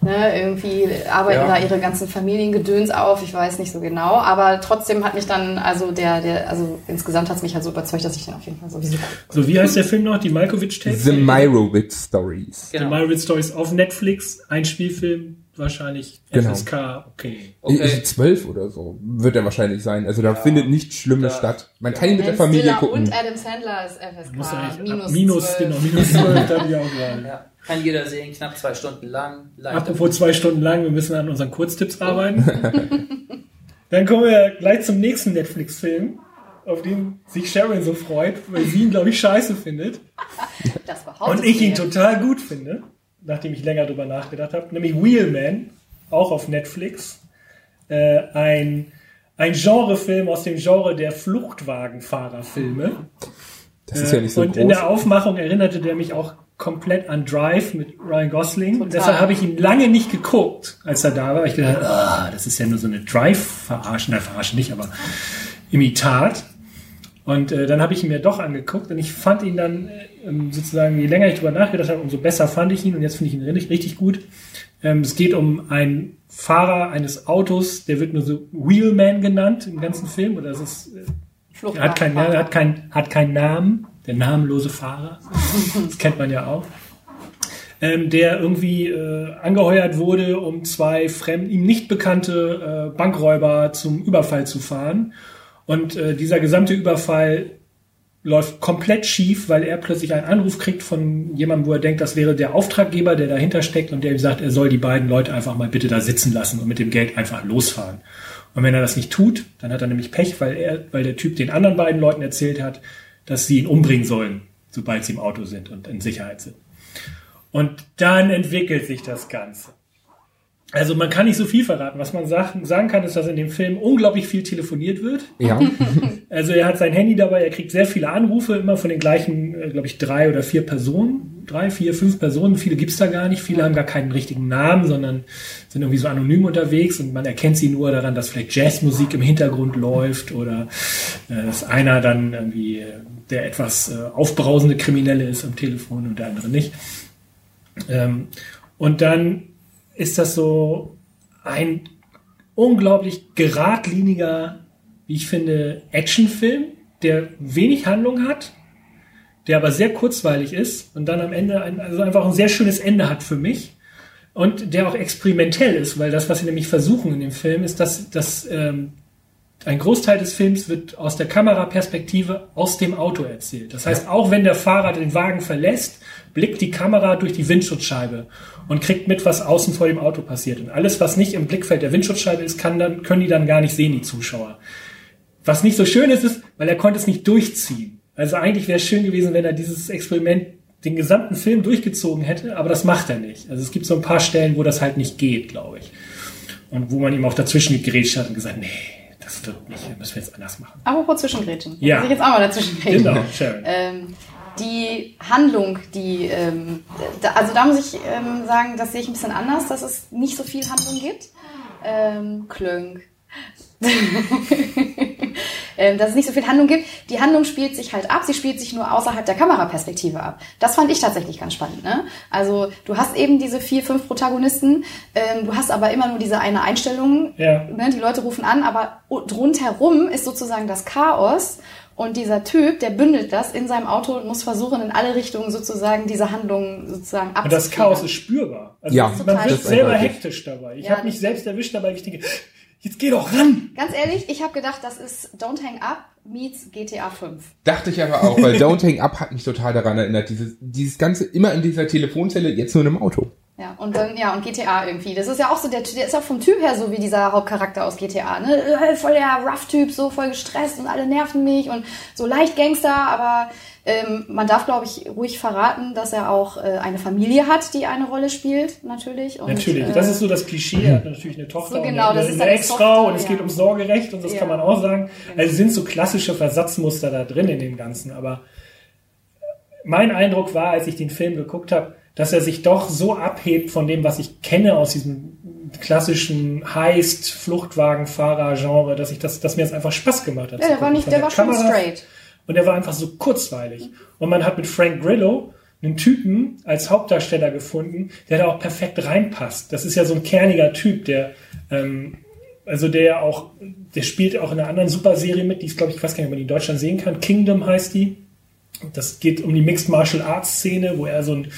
ne, irgendwie arbeiten Ja. da ihre ganzen Familiengedöns auf. Ich weiß nicht so genau. Aber trotzdem hat mich dann, also der, der, also insgesamt hat es mich halt so überzeugt, dass ich den auf jeden Fall sowieso. So, wie heißt der Film noch? Die Malkovich-Tapes? The Meyerowitz Stories. The genau. Marriott Stories auf Netflix, ein Spielfilm, wahrscheinlich Genau. FSK, okay. Okay. Ich- Zwölf oder so wird er wahrscheinlich sein. Also da findet nichts Schlimmes Da- statt. Man kann ihn mit der Familie Stiller gucken. Und Adam Sandler ist FSK. Minus, ab minus, 12. genau, minus 12, da ich auch gerade. Kann jeder sehen, knapp zwei Stunden lang. Apropos zwei Stunden lang, wir müssen an unseren Kurztipps arbeiten. Dann kommen wir gleich zum nächsten Netflix-Film, auf den sich Sharon so freut, weil sie ihn, glaube ich, scheiße findet. Das behauptet Und ich ihn total gut finde, nachdem ich länger drüber nachgedacht habe. Nämlich Wheelman, auch auf Netflix. Äh, ein, ein Genrefilm aus dem Genre der Fluchtwagenfahrerfilme. Das ist ja nicht so und in der groß. Aufmachung erinnerte der mich auch komplett an Drive mit Ryan Gosling. Total. Deshalb habe ich ihn lange nicht geguckt, als er da war. Ich gedacht, ah, das ist ja nur so eine Drive-Verarsche. Nein, Verarsche nicht, aber Imitat. Und äh, dann habe ich ihn mir doch angeguckt und ich fand ihn dann äh, ähm, sozusagen, je länger ich drüber nachgedacht habe, umso besser fand ich ihn und jetzt finde ich ihn richtig, richtig gut. Ähm, es geht um einen Fahrer eines Autos, der wird nur so Wheelman genannt im ganzen Film. Oder es ist, äh, er hat keinen hat kein, hat keinen Namen, der namenlose Fahrer. Das kennt man ja auch. Ähm, der irgendwie äh, angeheuert wurde, um zwei fremd, ihm nicht bekannte äh, Bankräuber zum Überfall zu fahren. Und äh, dieser gesamte Überfall läuft komplett schief, weil er plötzlich einen Anruf kriegt von jemandem, wo er denkt, das wäre der Auftraggeber, der dahinter steckt und der ihm sagt, er soll die beiden Leute einfach mal bitte da sitzen lassen und mit dem Geld einfach losfahren. Und wenn er das nicht tut, dann hat er nämlich Pech, weil er, weil der Typ den anderen beiden Leuten erzählt hat, dass sie ihn umbringen sollen, sobald sie im Auto sind und in Sicherheit sind. Und dann entwickelt sich das Ganze. Also man kann nicht so viel verraten. Was man sagen, kann, ist, dass in dem Film unglaublich viel telefoniert wird. Ja. Also er hat sein Handy dabei, er kriegt sehr viele Anrufe, immer von den gleichen, äh, glaube ich, drei oder vier Personen. Drei, vier, fünf Personen. Viele gibt's da gar nicht. Viele haben gar keinen richtigen Namen, sondern sind irgendwie so anonym unterwegs und man erkennt sie nur daran, dass vielleicht Jazzmusik im Hintergrund läuft oder äh, dass einer dann irgendwie äh, der etwas äh, aufbrausende Kriminelle ist am Telefon und der andere nicht. Ähm, und dann ist das so ein unglaublich geradliniger, wie ich finde, Actionfilm, der wenig Handlung hat, der aber sehr kurzweilig ist und dann am Ende ein, also einfach ein sehr schönes Ende hat für mich und der auch experimentell ist, weil das, was sie nämlich versuchen in dem Film, ist, dass, dass ähm, ein Großteil des Films wird aus der Kameraperspektive aus dem Auto erzählt. Das heißt, auch wenn der Fahrer den Wagen verlässt, blickt die Kamera durch die Windschutzscheibe und kriegt mit, was außen vor dem Auto passiert. Und alles, was nicht im Blickfeld der Windschutzscheibe ist, kann dann, können die dann gar nicht sehen, die Zuschauer. Was nicht so schön ist, ist, weil er konnte es nicht durchziehen. Also eigentlich wäre es schön gewesen, wenn er dieses Experiment den gesamten Film durchgezogen hätte, aber das macht er nicht. Also es gibt so ein paar Stellen, wo das halt nicht geht, glaube ich. Und wo man ihm auch dazwischen gegrätscht hat und gesagt, nee, das wird nicht, müssen wir jetzt anders machen. Apropos Zwischengrätschen. Ja. Muss ich jetzt auch mal dazwischen reden. Genau, Sharon. Ähm, die Handlung, die, ähm, da, also da muss ich ähm, sagen, das sehe ich ein bisschen anders, dass es nicht so viel Handlung gibt. Ähm, Klönk. ähm, dass es nicht so viel Handlung gibt. Die Handlung spielt sich halt ab, sie spielt sich nur außerhalb der Kameraperspektive ab. Das fand ich tatsächlich ganz spannend. Ne? Also du hast eben diese vier, fünf Protagonisten, ähm, du hast aber immer nur diese eine Einstellung. Ja. Ne? Die Leute rufen an, aber rundherum ist sozusagen das Chaos. Und dieser Typ, der bündelt das in seinem Auto und muss versuchen, in alle Richtungen sozusagen diese Handlung sozusagen abzukriegen. Und das Chaos ist spürbar. Also Ja, man wird selber hektisch dabei. Ich Ja, habe mich selbst erwischt dabei, wie ich denke, jetzt geh doch ran. Ganz ehrlich, ich habe gedacht, das ist Don't Hang Up meets GTA 5. Dachte ich aber auch, weil Don't Hang Up hat mich total daran erinnert. Dieses, dieses Ganze immer in dieser Telefonzelle, jetzt nur in einem Auto. Ja, und dann, ja, und GTA irgendwie. Das ist ja auch so, der, der ist auch vom Typ her so wie dieser Hauptcharakter aus GTA, ne? Äh, Voll der Rough-Typ, so voll gestresst und alle nerven mich und so leicht Gangster, aber ähm, man darf, glaube ich, ruhig verraten, dass er auch äh, eine Familie hat, die eine Rolle spielt, natürlich. Und, Natürlich, äh, das ist so das Klischee. Er hat natürlich eine Tochter So und genau, eine, das ist eine Ex-Frau und es ja. geht ums Sorgerecht und das Ja. kann man auch sagen. Also es sind so klassische Versatzmuster da drin in dem Ganzen. Aber mein Eindruck war, als ich den Film geguckt habe, dass er sich doch so abhebt von dem, was ich kenne aus diesem klassischen Heist, Fluchtwagenfahrer-Genre, dass ich das, dass mir das einfach Spaß gemacht hat. Ja, der war nicht, Von der war schon Kamera- straight. und er war einfach so kurzweilig. Und man hat mit Frank Grillo einen Typen als Hauptdarsteller gefunden, der da auch perfekt reinpasst. Das ist ja so ein kerniger Typ, der, ähm, also der auch, der spielt auch in einer anderen Superserie mit, die ist, glaube ich, ich weiß gar nicht, ob man die in Deutschland sehen kann. Kingdom heißt die. Das geht um die Mixed Martial Arts Szene, wo er so ein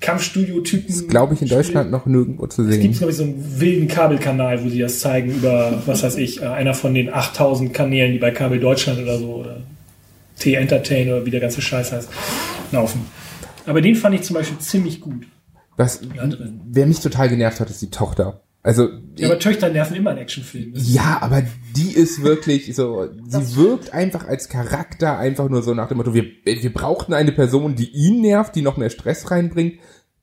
Kampfstudio-Typen. Das glaube ich in Deutschland noch nirgendwo zu Es gibt, sehen. glaube ich, so einen wilden Kabelkanal, wo sie das zeigen über, was weiß ich, äh, einer von den 8000 Kanälen, die bei Kabel Deutschland oder so oder T-Entertain oder wie der ganze Scheiß heißt, laufen. Aber den fand ich zum Beispiel ziemlich gut. Was, wer mich total genervt hat, ist die Tochter. Also, Ja, aber Töchter nerven immer in Actionfilmen. Ja, aber die ist wirklich so, sie wirkt einfach als Charakter einfach nur so nach dem Motto, wir, wir brauchten eine Person, die ihn nervt, die noch mehr Stress reinbringt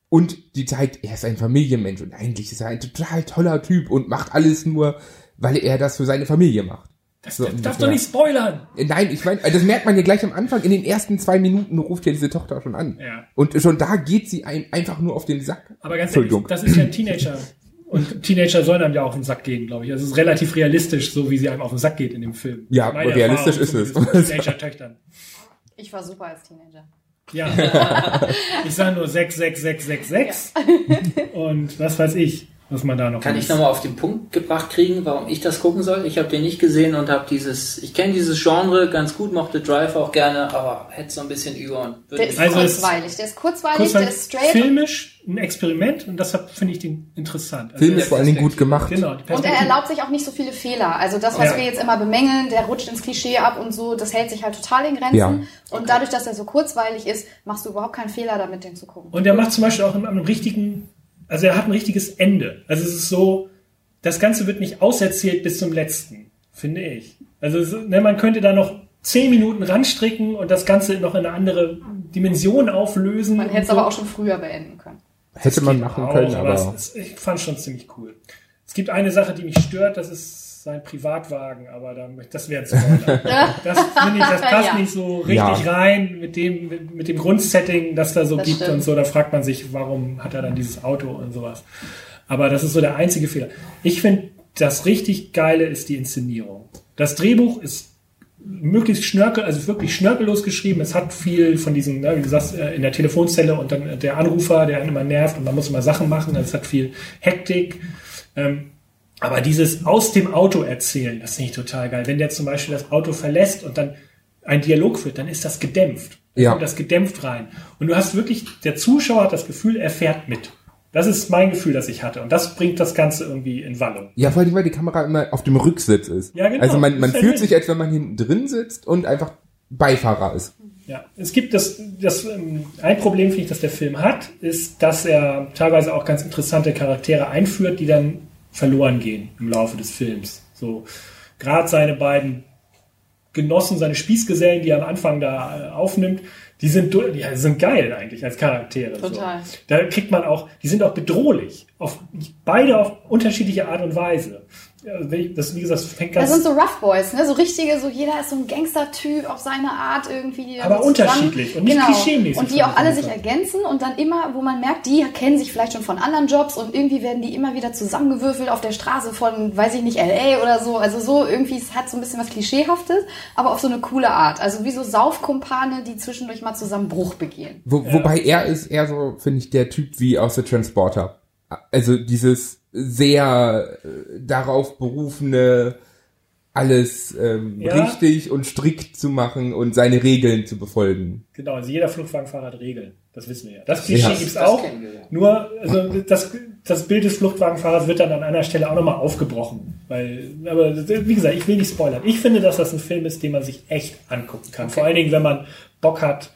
und die zeigt, er ist ein Familienmensch und eigentlich ist er ein total toller Typ und macht alles nur, weil er das für seine Familie macht. Das, So das darf ungefähr. doch nicht spoilern. Äh, Nein, ich meine, das merkt man ja gleich am Anfang. In den ersten zwei Minuten ruft ja diese Tochter schon an. Ja. Und schon da geht sie einem einfach nur auf den Sack. Aber ganz ehrlich, Entschuldigung. das ist ja ein Teenager. Und Teenager sollen einem ja auf den Sack gehen, glaube ich. Das ist relativ realistisch, so wie sie einem auf den Sack geht in dem Film. Ja, Meine realistisch Erfahrung ist es. Teenager-Töchtern. Ich war super als Teenager. Ja. Ich sage nur 66666 und was weiß ich, was man da noch Kann muss. ich nochmal auf den Punkt gebracht kriegen, warum ich das gucken soll? Ich habe den nicht gesehen und habe dieses, ich kenne dieses Genre ganz gut, mochte Drive auch gerne, aber hätte so ein bisschen über und würde Der ist Also kurzweilig, der ist kurzweilig, Kurz der ist straight filmisch ein Experiment und deshalb finde ich den interessant. Also Film ist vor allen Dingen gut gemacht. Genau, Und er erlaubt sich auch nicht so viele Fehler. Also das, was Ja. wir jetzt immer bemängeln, der rutscht ins Klischee ab und so, das hält sich halt total in Grenzen. Ja. Und dadurch, dass er so kurzweilig ist, machst du überhaupt keinen Fehler damit, den zu gucken. Und er macht zum Beispiel auch an einem richtigen, also er hat ein richtiges Ende. Also es ist so, das Ganze wird nicht auserzählt bis zum letzten, finde ich. Also es, ne, man könnte da noch zehn Minuten ranstricken und das Ganze noch in eine andere Dimension auflösen. Man hätte es so. aber auch schon früher beenden können. Hätte man machen auch, können, aber aber es, es, ich fand schon ziemlich cool. Es gibt eine Sache, die mich stört, das ist sein Privatwagen, aber da, das wäre ein Spoiler. das finde ich, das passt Ja. nicht so richtig Ja. rein mit dem, mit, mit dem Grundsetting, das da so Das gibt stimmt. und so. Da fragt man sich, warum hat er dann dieses Auto und sowas. Aber das ist so der einzige Fehler. Ich finde, das richtig Geile ist die Inszenierung. Das Drehbuch ist möglichst schnörkel, also wirklich schnörkellos geschrieben. Es hat viel von diesem, ne, wie du sagst, äh, in der Telefonzelle und dann der Anrufer, der einen immer nervt und man muss immer Sachen machen. Also es hat viel Hektik. Ähm, aber dieses aus dem Auto erzählen, das finde ich total geil. Wenn der zum Beispiel das Auto verlässt und dann ein Dialog führt, dann ist das gedämpft. Dann Ja. kommt das gedämpft rein. Und du hast wirklich, der Zuschauer hat das Gefühl, er fährt mit. Das ist mein Gefühl, das ich hatte. Und das bringt das Ganze irgendwie in Wallung. ja, vor allem, weil die Kamera immer auf dem Rücksitz ist. Ja, genau. Also man, man fühlt drin. sich, als wenn man hinten drin sitzt und einfach Beifahrer ist. Ja, es gibt das, das ähm, ein Problem, finde ich, das der Film hat, ist, dass er teilweise auch ganz interessante Charaktere einführt, die dann verloren gehen im Laufe des Films. So, gerade seine beiden Genossen, seine Spießgesellen, die er am Anfang da äh, aufnimmt, die sind, die sind geil eigentlich als Charaktere. Total. So. Da kriegt man auch, die sind auch bedrohlich. Auf, beide auf unterschiedliche Art und Weise. Das, wie gesagt, fängt Das ganz, sind so Rough Boys, ne? So richtige, so jeder ist so ein Gangster-Typ auf seine Art irgendwie. Aber so zusammen- unterschiedlich und nicht genau. klischeemäßig Und die auch alle sich ergänzen und dann immer, wo man merkt, die kennen sich vielleicht schon von anderen Jobs und irgendwie werden die immer wieder zusammengewürfelt auf der Straße von, weiß ich nicht, L.A. oder so. Also so irgendwie, es hat so ein bisschen was Klischeehaftes, aber auf so eine coole Art. Also wie so Saufkumpane, die zwischendurch mal zusammen Bruch begehen. Wo, Wobei er ist eher so, finde ich, der Typ wie aus The Transporter. Also dieses sehr äh, darauf berufene, alles ähm, Ja. richtig und strikt zu machen und seine Regeln zu befolgen. Genau, also jeder Fluchtwagenfahrer hat Regeln. Das wissen wir ja. Das Klischee Ja. gibt's Das auch. Nur, also das, das Bild des Fluchtwagenfahrers wird dann an einer Stelle auch nochmal aufgebrochen. Weil, aber wie gesagt, ich will nicht spoilern. Ich finde, dass das ein Film ist, den man sich echt angucken kann. Vor allen Dingen, wenn man Bock hat.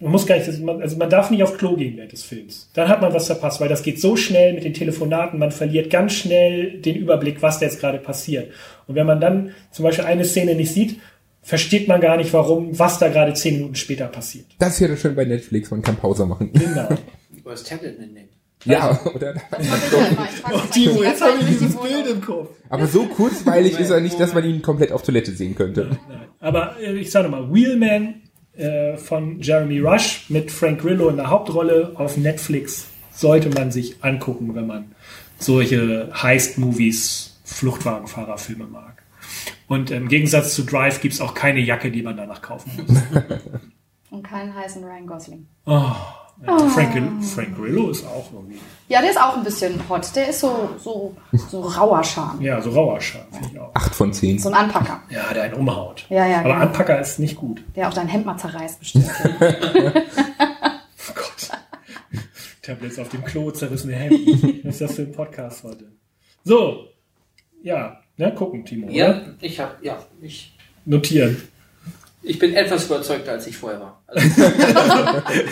Man muss gar nicht, man- also man darf nicht auf Klo gehen während des Films. Dann hat man was verpasst, weil das geht so schnell mit den Telefonaten, man verliert ganz schnell den Überblick, was da jetzt gerade passiert. Und wenn man dann zum Beispiel eine Szene nicht sieht, versteht man gar nicht, warum, was da gerade zehn Minuten später passiert. Das ist ja das schön bei Netflix, man kann Pause machen. Genau. Über das Tablet mitnehmen. ja, oder? Timo, jetzt habe ich dieses Bild im Kopf. Aber so kurzweilig ist er nicht, dass man ihn komplett auf Toilette sehen könnte. Aber äh, ich sage nochmal, Wheelman äh, von Jeremy Rush mit Frank Grillo in der Hauptrolle auf Netflix sollte man sich angucken, wenn man solche Heist-Movies, Fluchtwagenfahrerfilme mag. Und im Gegensatz zu Drive gibt's auch keine Jacke, die man danach kaufen muss. Und keinen heißen Ryan Gosling. Oh, ja, Frank, Grillo- Frank Grillo ist auch irgendwie. Ja, der ist auch ein bisschen hot. Der ist so, so, so rauer Charme. Ja, so rauer Scham, finde ich auch. Acht von zehn. So ein Anpacker, Ja, der einen umhaut. Ja, ja, Aber genau. Anpacker ist nicht gut. der auch dein Hemd mal zerreißt bestimmt. Oh Gott. Tablets auf dem Klo, zerrissene Hemden. Was ist das für ein Podcast heute? So. Ja, ne, gucken, Timo. Oder? Ja, ich habe, ja, ich, Notieren. Ich bin etwas überzeugter, als ich vorher war. Also,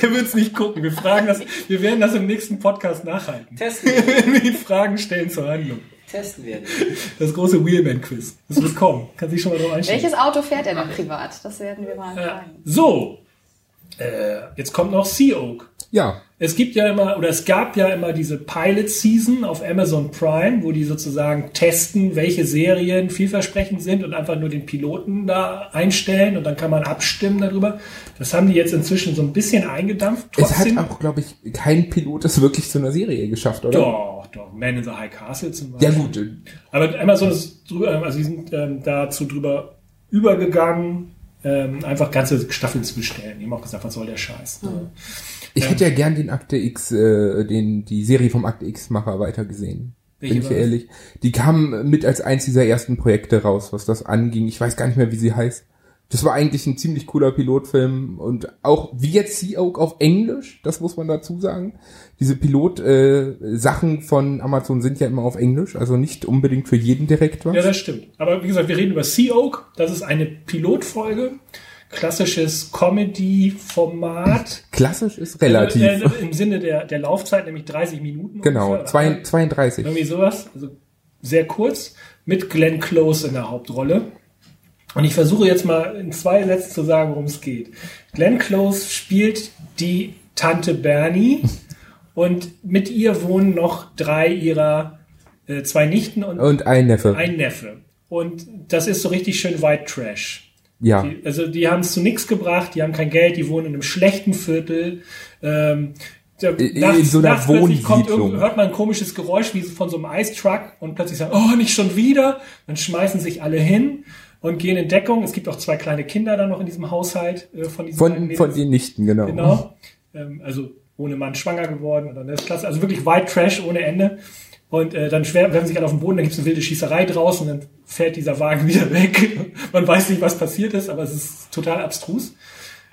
Er wird es nicht gucken. Wir fragen das, wir werden das im nächsten Podcast nachhalten. testen, wir Fragen stellen zur Handlung. testen werden. Das große Wheelman-Quiz. Das wird kommen. Kann sich schon mal drauf einstellen. Welches Auto fährt er denn privat? Das werden wir mal Äh, fragen. so. Äh, jetzt kommt noch Sea Oak. Ja, Es gibt ja immer, oder es gab ja immer diese Pilot Season auf Amazon Prime, wo die sozusagen testen, welche Serien vielversprechend sind und einfach nur den Piloten da einstellen und dann kann man abstimmen darüber. Das haben die jetzt inzwischen so ein bisschen eingedampft. es hat Trotzdem. auch, glaube ich, kein Pilot es wirklich zu einer Serie geschafft, oder? doch, doch. Man in the High Castle zum Beispiel. Ja gut, Aber Amazon ist drüber, also die sind ähm, dazu drüber übergegangen, ähm, einfach ganze Staffeln zu bestellen. Die haben auch gesagt, was soll der Scheiß. Ne? Ich hätte ja gern den Akte X, äh, den, die Serie vom Akte X-Macher weitergesehen. Bin ich ehrlich. Die kam mit als eins dieser ersten Projekte raus, was das anging. Ich weiß gar nicht mehr, wie sie heißt. Das war eigentlich ein ziemlich cooler Pilotfilm und auch wie jetzt Sea Oak auf Englisch, das muss man dazu sagen. Diese Pilot-Sachen von Amazon sind ja immer auf Englisch, also nicht unbedingt für jeden direkt was. Ja, das stimmt. Aber wie gesagt, wir reden über Sea Oak. Das ist eine Pilotfolge. Klassisches Comedy-Format. Klassisch ist relativ. Äh, äh, Im Sinne der, der Laufzeit, nämlich 30 Minuten. genau, ungefähr. zwei, 32. Irgendwie sowas. Also sehr kurz. Mit Glenn Close in der Hauptrolle. Und ich versuche jetzt mal in zwei Sätzen zu sagen, worum es geht. Glenn Close spielt die Tante Bernie und mit ihr wohnen noch drei ihrer äh, zwei Nichten und Und ein Neffe. ein Neffe. Und das ist so richtig schön White Trash. Ja. Die, also die haben es zu nichts gebracht, die haben kein Geld, die wohnen in einem schlechten Viertel. Ähm, da, in so einer kommt Wohnsiedlung. hört man ein komisches Geräusch wie von so einem Eistruck und plötzlich sagen, oh, nicht schon wieder. Dann schmeißen sich alle hin und gehen in Deckung. Es gibt auch zwei kleine Kinder dann noch in diesem Haushalt äh, von diesen Von, von den Nichten, genau. Genau. Ähm, also ohne Mann schwanger geworden und dann ist klasse. Also wirklich White Trash ohne Ende. Und äh, dann schwer, werfen sich alle auf den Boden, dann gibt es eine wilde Schießerei draußen, dann fährt dieser Wagen wieder weg. Man weiß nicht, was passiert ist, aber es ist total abstrus.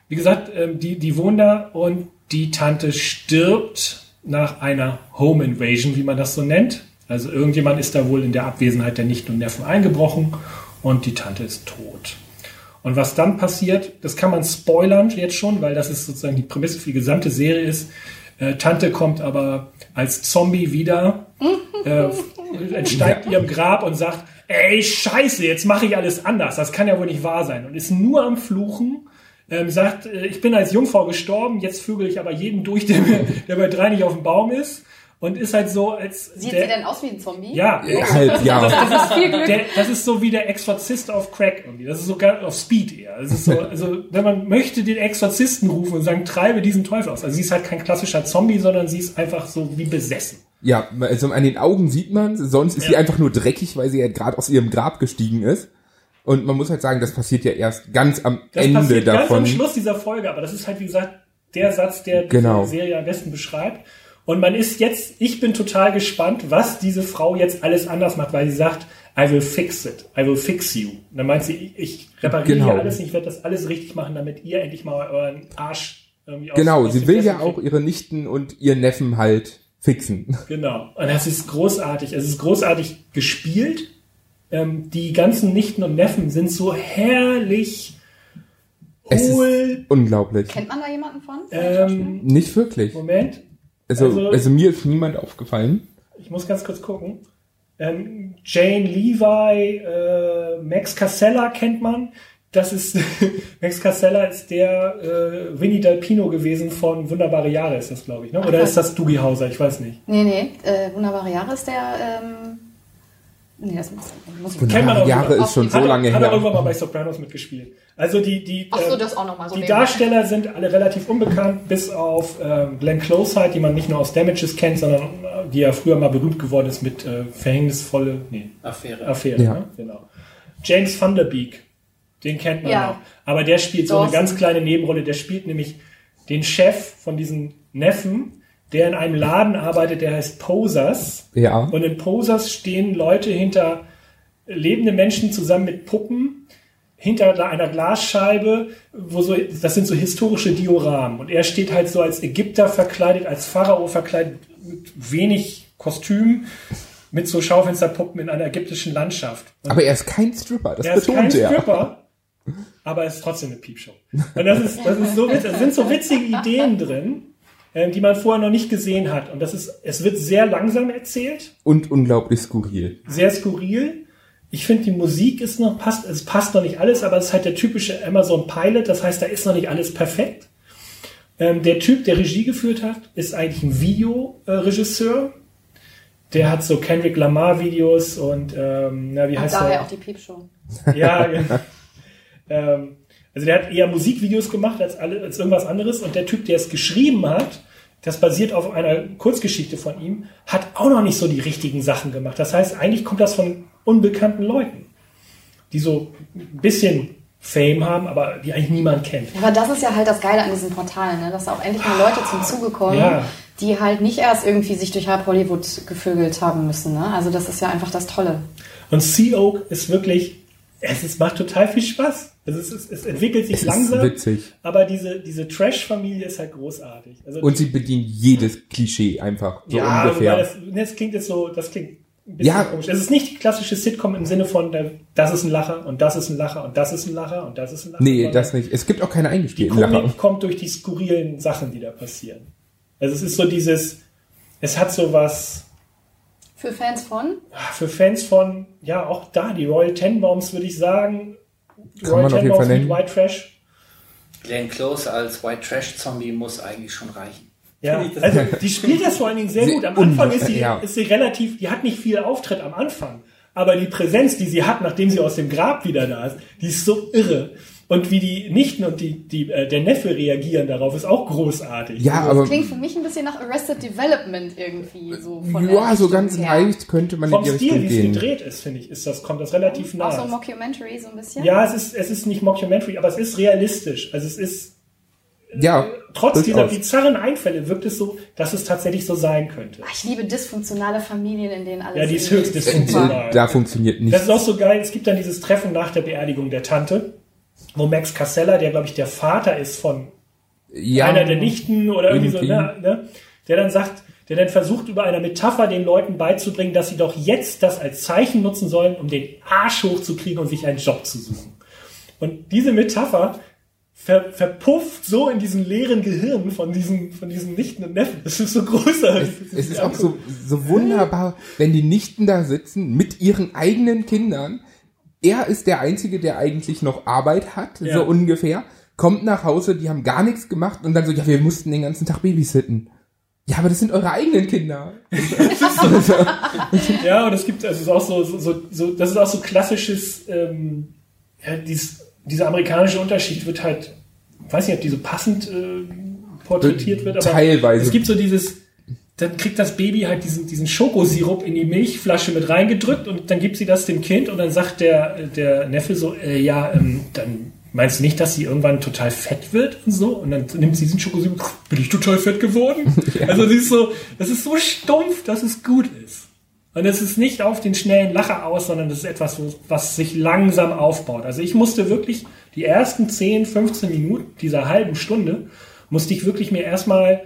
Wie gesagt, ähm, die, die wohnen da und die Tante stirbt nach einer Home Invasion, wie man das so nennt. Also irgendjemand ist da wohl in der Abwesenheit der Nichten und Neffen eingebrochen und die Tante ist tot. Und was dann passiert, das kann man spoilern jetzt schon, weil das ist sozusagen die Prämisse für die gesamte Serie ist. Äh, Tante kommt aber als Zombie wieder, äh, entsteigt ihrem Grab und sagt, ey, scheiße, jetzt mache ich alles anders. Das kann ja wohl nicht wahr sein. Und ist nur am Fluchen. Ähm, sagt, äh, ich bin als Jungfrau gestorben, jetzt vögel ich aber jeden durch, der, der bei drei nicht auf dem Baum ist. Und ist halt so, als. Sieht der, sie denn aus wie ein Zombie? Ja, Ja, halt, ja. Das ist viel Glück. der, das ist so wie der Exorzist auf Crack irgendwie. Das ist sogar auf Speed eher. Das ist so, also, wenn man möchte den Exorzisten rufen und sagen, treibe diesen Teufel aus. Also sie ist halt kein klassischer Zombie, sondern sie ist einfach so wie besessen. Ja, also an den Augen sieht man, sonst ist sie Ja. einfach nur dreckig, weil sie halt gerade aus ihrem Grab gestiegen ist. Und man muss halt sagen, das passiert ja erst ganz am Das Ende passiert ganz davon. am Schluss dieser Folge, aber das ist halt, wie gesagt, der Satz, der Genau. die Serie am besten beschreibt. Und man ist jetzt, ich bin total gespannt, was diese Frau jetzt alles anders macht, weil sie sagt, I will fix it, I will fix you. Und dann meint sie, ich, repariere Genau. hier alles, ich werde das alles richtig machen, damit ihr endlich mal euren Arsch irgendwie aus- Genau, aus sie will ja auch kriegt. ihre Nichten und ihr Neffen halt fixen. Genau. Und das ist großartig. Es ist großartig gespielt. Ähm, die ganzen Nichten und Neffen sind so herrlich Es hohl. ist unglaublich. Kennt man da jemanden von? Ähm, Nicht wirklich. Moment. Also, also- also mir ist niemand aufgefallen. Ich muss ganz kurz gucken. Ähm, Jane Levi, äh, Max Casella kennt man. Das ist Max Casella ist der äh, Winnie Dalpino gewesen von Wunderbare Jahre ist das, glaube ich, ne? Oder ist das Dougie Hauser? Ich weiß nicht. Nee, nee. Äh, Wunderbare Jahre ist der. Ähm, nee, das muss, muss ich Kennt man auch Jahre ist schon so hat, er- lange hat er her. irgendwann mal bei Sopranos mitgespielt. Also die die Ach so, äh, das auch nochmal so Die. Darsteller sind alle relativ unbekannt, bis auf ähm, Glenn Close halt, die man nicht nur aus Damages kennt, sondern äh, die ja früher mal berühmt geworden ist mit äh, verhängnisvolle, nee, Affäre. Affäre. Ja. Ne? Genau. James Van Der Beek, den kennt man Ja. noch. Aber der spielt so eine Dawson. ganz kleine Nebenrolle. Der spielt nämlich den Chef von diesem Neffen, der in einem Laden arbeitet, der heißt Posers. Ja. Und in Posers stehen Leute hinter lebende Menschen zusammen mit Puppen hinter einer Glasscheibe, wo so, das sind so historische Dioramen. Und er steht halt so als Ägypter verkleidet, als Pharao verkleidet, mit wenig Kostüm, mit so Schaufensterpuppen in einer ägyptischen Landschaft. Und Aber er ist kein Stripper, das er ist kein betont er. Stripper, aber er ist trotzdem eine Piepshow. Und das ist, das ist so witzig. Da sind so witzige Ideen drin, die man vorher noch nicht gesehen hat. Und das ist, es wird sehr langsam erzählt Und unglaublich skurril. sehr skurril. Ich finde, die Musik ist noch, passt, es passt noch nicht alles, aber es ist halt der typische Amazon Pilot, das heißt, da ist noch nicht alles perfekt. Ähm, der Typ, der Regie geführt hat, ist eigentlich ein Videoregisseur. Der hat so Kendrick Lamar Videos und, ähm, na, wie Und heißt daher der? auch die Piepshow. Ja, ja. ähm, also der hat eher Musikvideos gemacht als, alle, als irgendwas anderes und der Typ, der es geschrieben hat, das basiert auf einer Kurzgeschichte von ihm, hat auch noch nicht so die richtigen Sachen gemacht. Das heißt, eigentlich kommt das von unbekannten Leuten, die so ein bisschen Fame haben, aber die eigentlich niemand kennt. Aber das ist ja halt das Geile an diesen Portalen, ne? dass da auch endlich mal Leute zum Zuge kommen, Ja. die halt nicht erst irgendwie sich durch halb Hollywood gevögelt haben müssen. Ne? Also das ist ja einfach das Tolle. Und Sea Oak ist wirklich, es ist, macht total viel Spaß. Also es, ist, es entwickelt sich Es ist langsam, witzig. aber diese, diese Trash-Familie ist halt großartig. Also Und sie bedient jedes Klischee einfach so ja, ungefähr. das, das klingt jetzt so, das klingt ein bisschen Ja. komisch. Es ist nicht die klassische Sitcom im Sinne von, das ist ein Lacher und das ist ein Lacher und das ist ein Lacher und das ist ein Lacher. nee, das nicht. Es gibt auch keine Die eingespielten Komik Lacher. kommt durch die skurrilen Sachen, die da passieren. Also es ist so dieses, es hat so was Für Fans von? für Fans von, ja, auch da, die Royal Tenenbaums würde ich sagen. Kann man auf jeden Fall nennen. White Trash. Glenn Close als White Trash Zombie muss eigentlich schon reichen. Ja, also die spielt das vor allen Dingen sehr Sehr gut. Am Anfang ist sie, ja. ist sie relativ, die hat nicht viel Auftritt am Anfang, aber die Präsenz, die sie hat, nachdem sie aus dem Grab wieder da ist, die ist so irre. Und wie die Nichten und die, die, äh, der Neffe reagieren darauf, ist auch großartig. Ja, Also aber Klingt für mich ein bisschen nach Arrested Development irgendwie. So von der ja, so ganz her. leicht könnte man in vom die Stil, Richtung wie es gedreht ist, finde ich, ist das, kommt das relativ nah. Auch so Mockumentary so ein bisschen. ja, es ist, es ist nicht Mockumentary, aber es ist realistisch. Also es ist, Ja, trotz dieser durchaus. bizarren Einfälle wirkt es so, dass es tatsächlich so sein könnte. Ach, Ich liebe dysfunktionale Familien, in denen alles Ja, die ist höchst Äh, dysfunktional. Da funktioniert Das nichts. ist auch so geil. Es gibt dann dieses Treffen nach der Beerdigung der Tante, wo Max Casella, der glaube ich der Vater ist von Ja, einer der Nichten oder irgendwie, irgendwie. so, ne, ne, der dann sagt, der dann versucht über eine Metapher den Leuten beizubringen, dass sie doch jetzt das als Zeichen nutzen sollen, um den Arsch hochzukriegen und sich einen Job zu suchen. Und diese Metapher ver, verpufft so in diesen leeren Gehirn von diesen, von diesen Nichten und Neffen. Das ist so größer. Es ist auch so, so wunderbar, wenn die Nichten da sitzen mit ihren eigenen Kindern. Er ist der Einzige, der eigentlich noch Arbeit hat, Ja. so ungefähr. Kommt nach Hause, die haben gar nichts gemacht und dann so, ja, wir mussten den ganzen Tag babysitten. Ja, aber das sind eure eigenen Kinder. Ja, und es gibt, also es ist auch so, so, so, das ist auch so klassisches, ähm, ja, dies, dieser amerikanische Unterschied wird halt, weiß nicht, ob die so passend äh, porträtiert wird, aber Teilweise. es gibt so dieses, dann kriegt das Baby halt diesen, diesen Schokosirup in die Milchflasche mit reingedrückt und dann gibt sie das dem Kind und dann sagt der, der Neffe so, äh, ja, ähm, dann meinst du nicht, dass sie irgendwann total fett wird und so? Und dann nimmt sie diesen Schokosirup, bin ich total fett geworden? Also sie ist so, das ist so stumpf, dass es gut ist. Und es ist nicht auf den schnellen Lacher aus, sondern das ist etwas, was sich langsam aufbaut. Also ich musste wirklich die ersten 10, 15 Minuten dieser halben Stunde, musste ich wirklich mir erstmal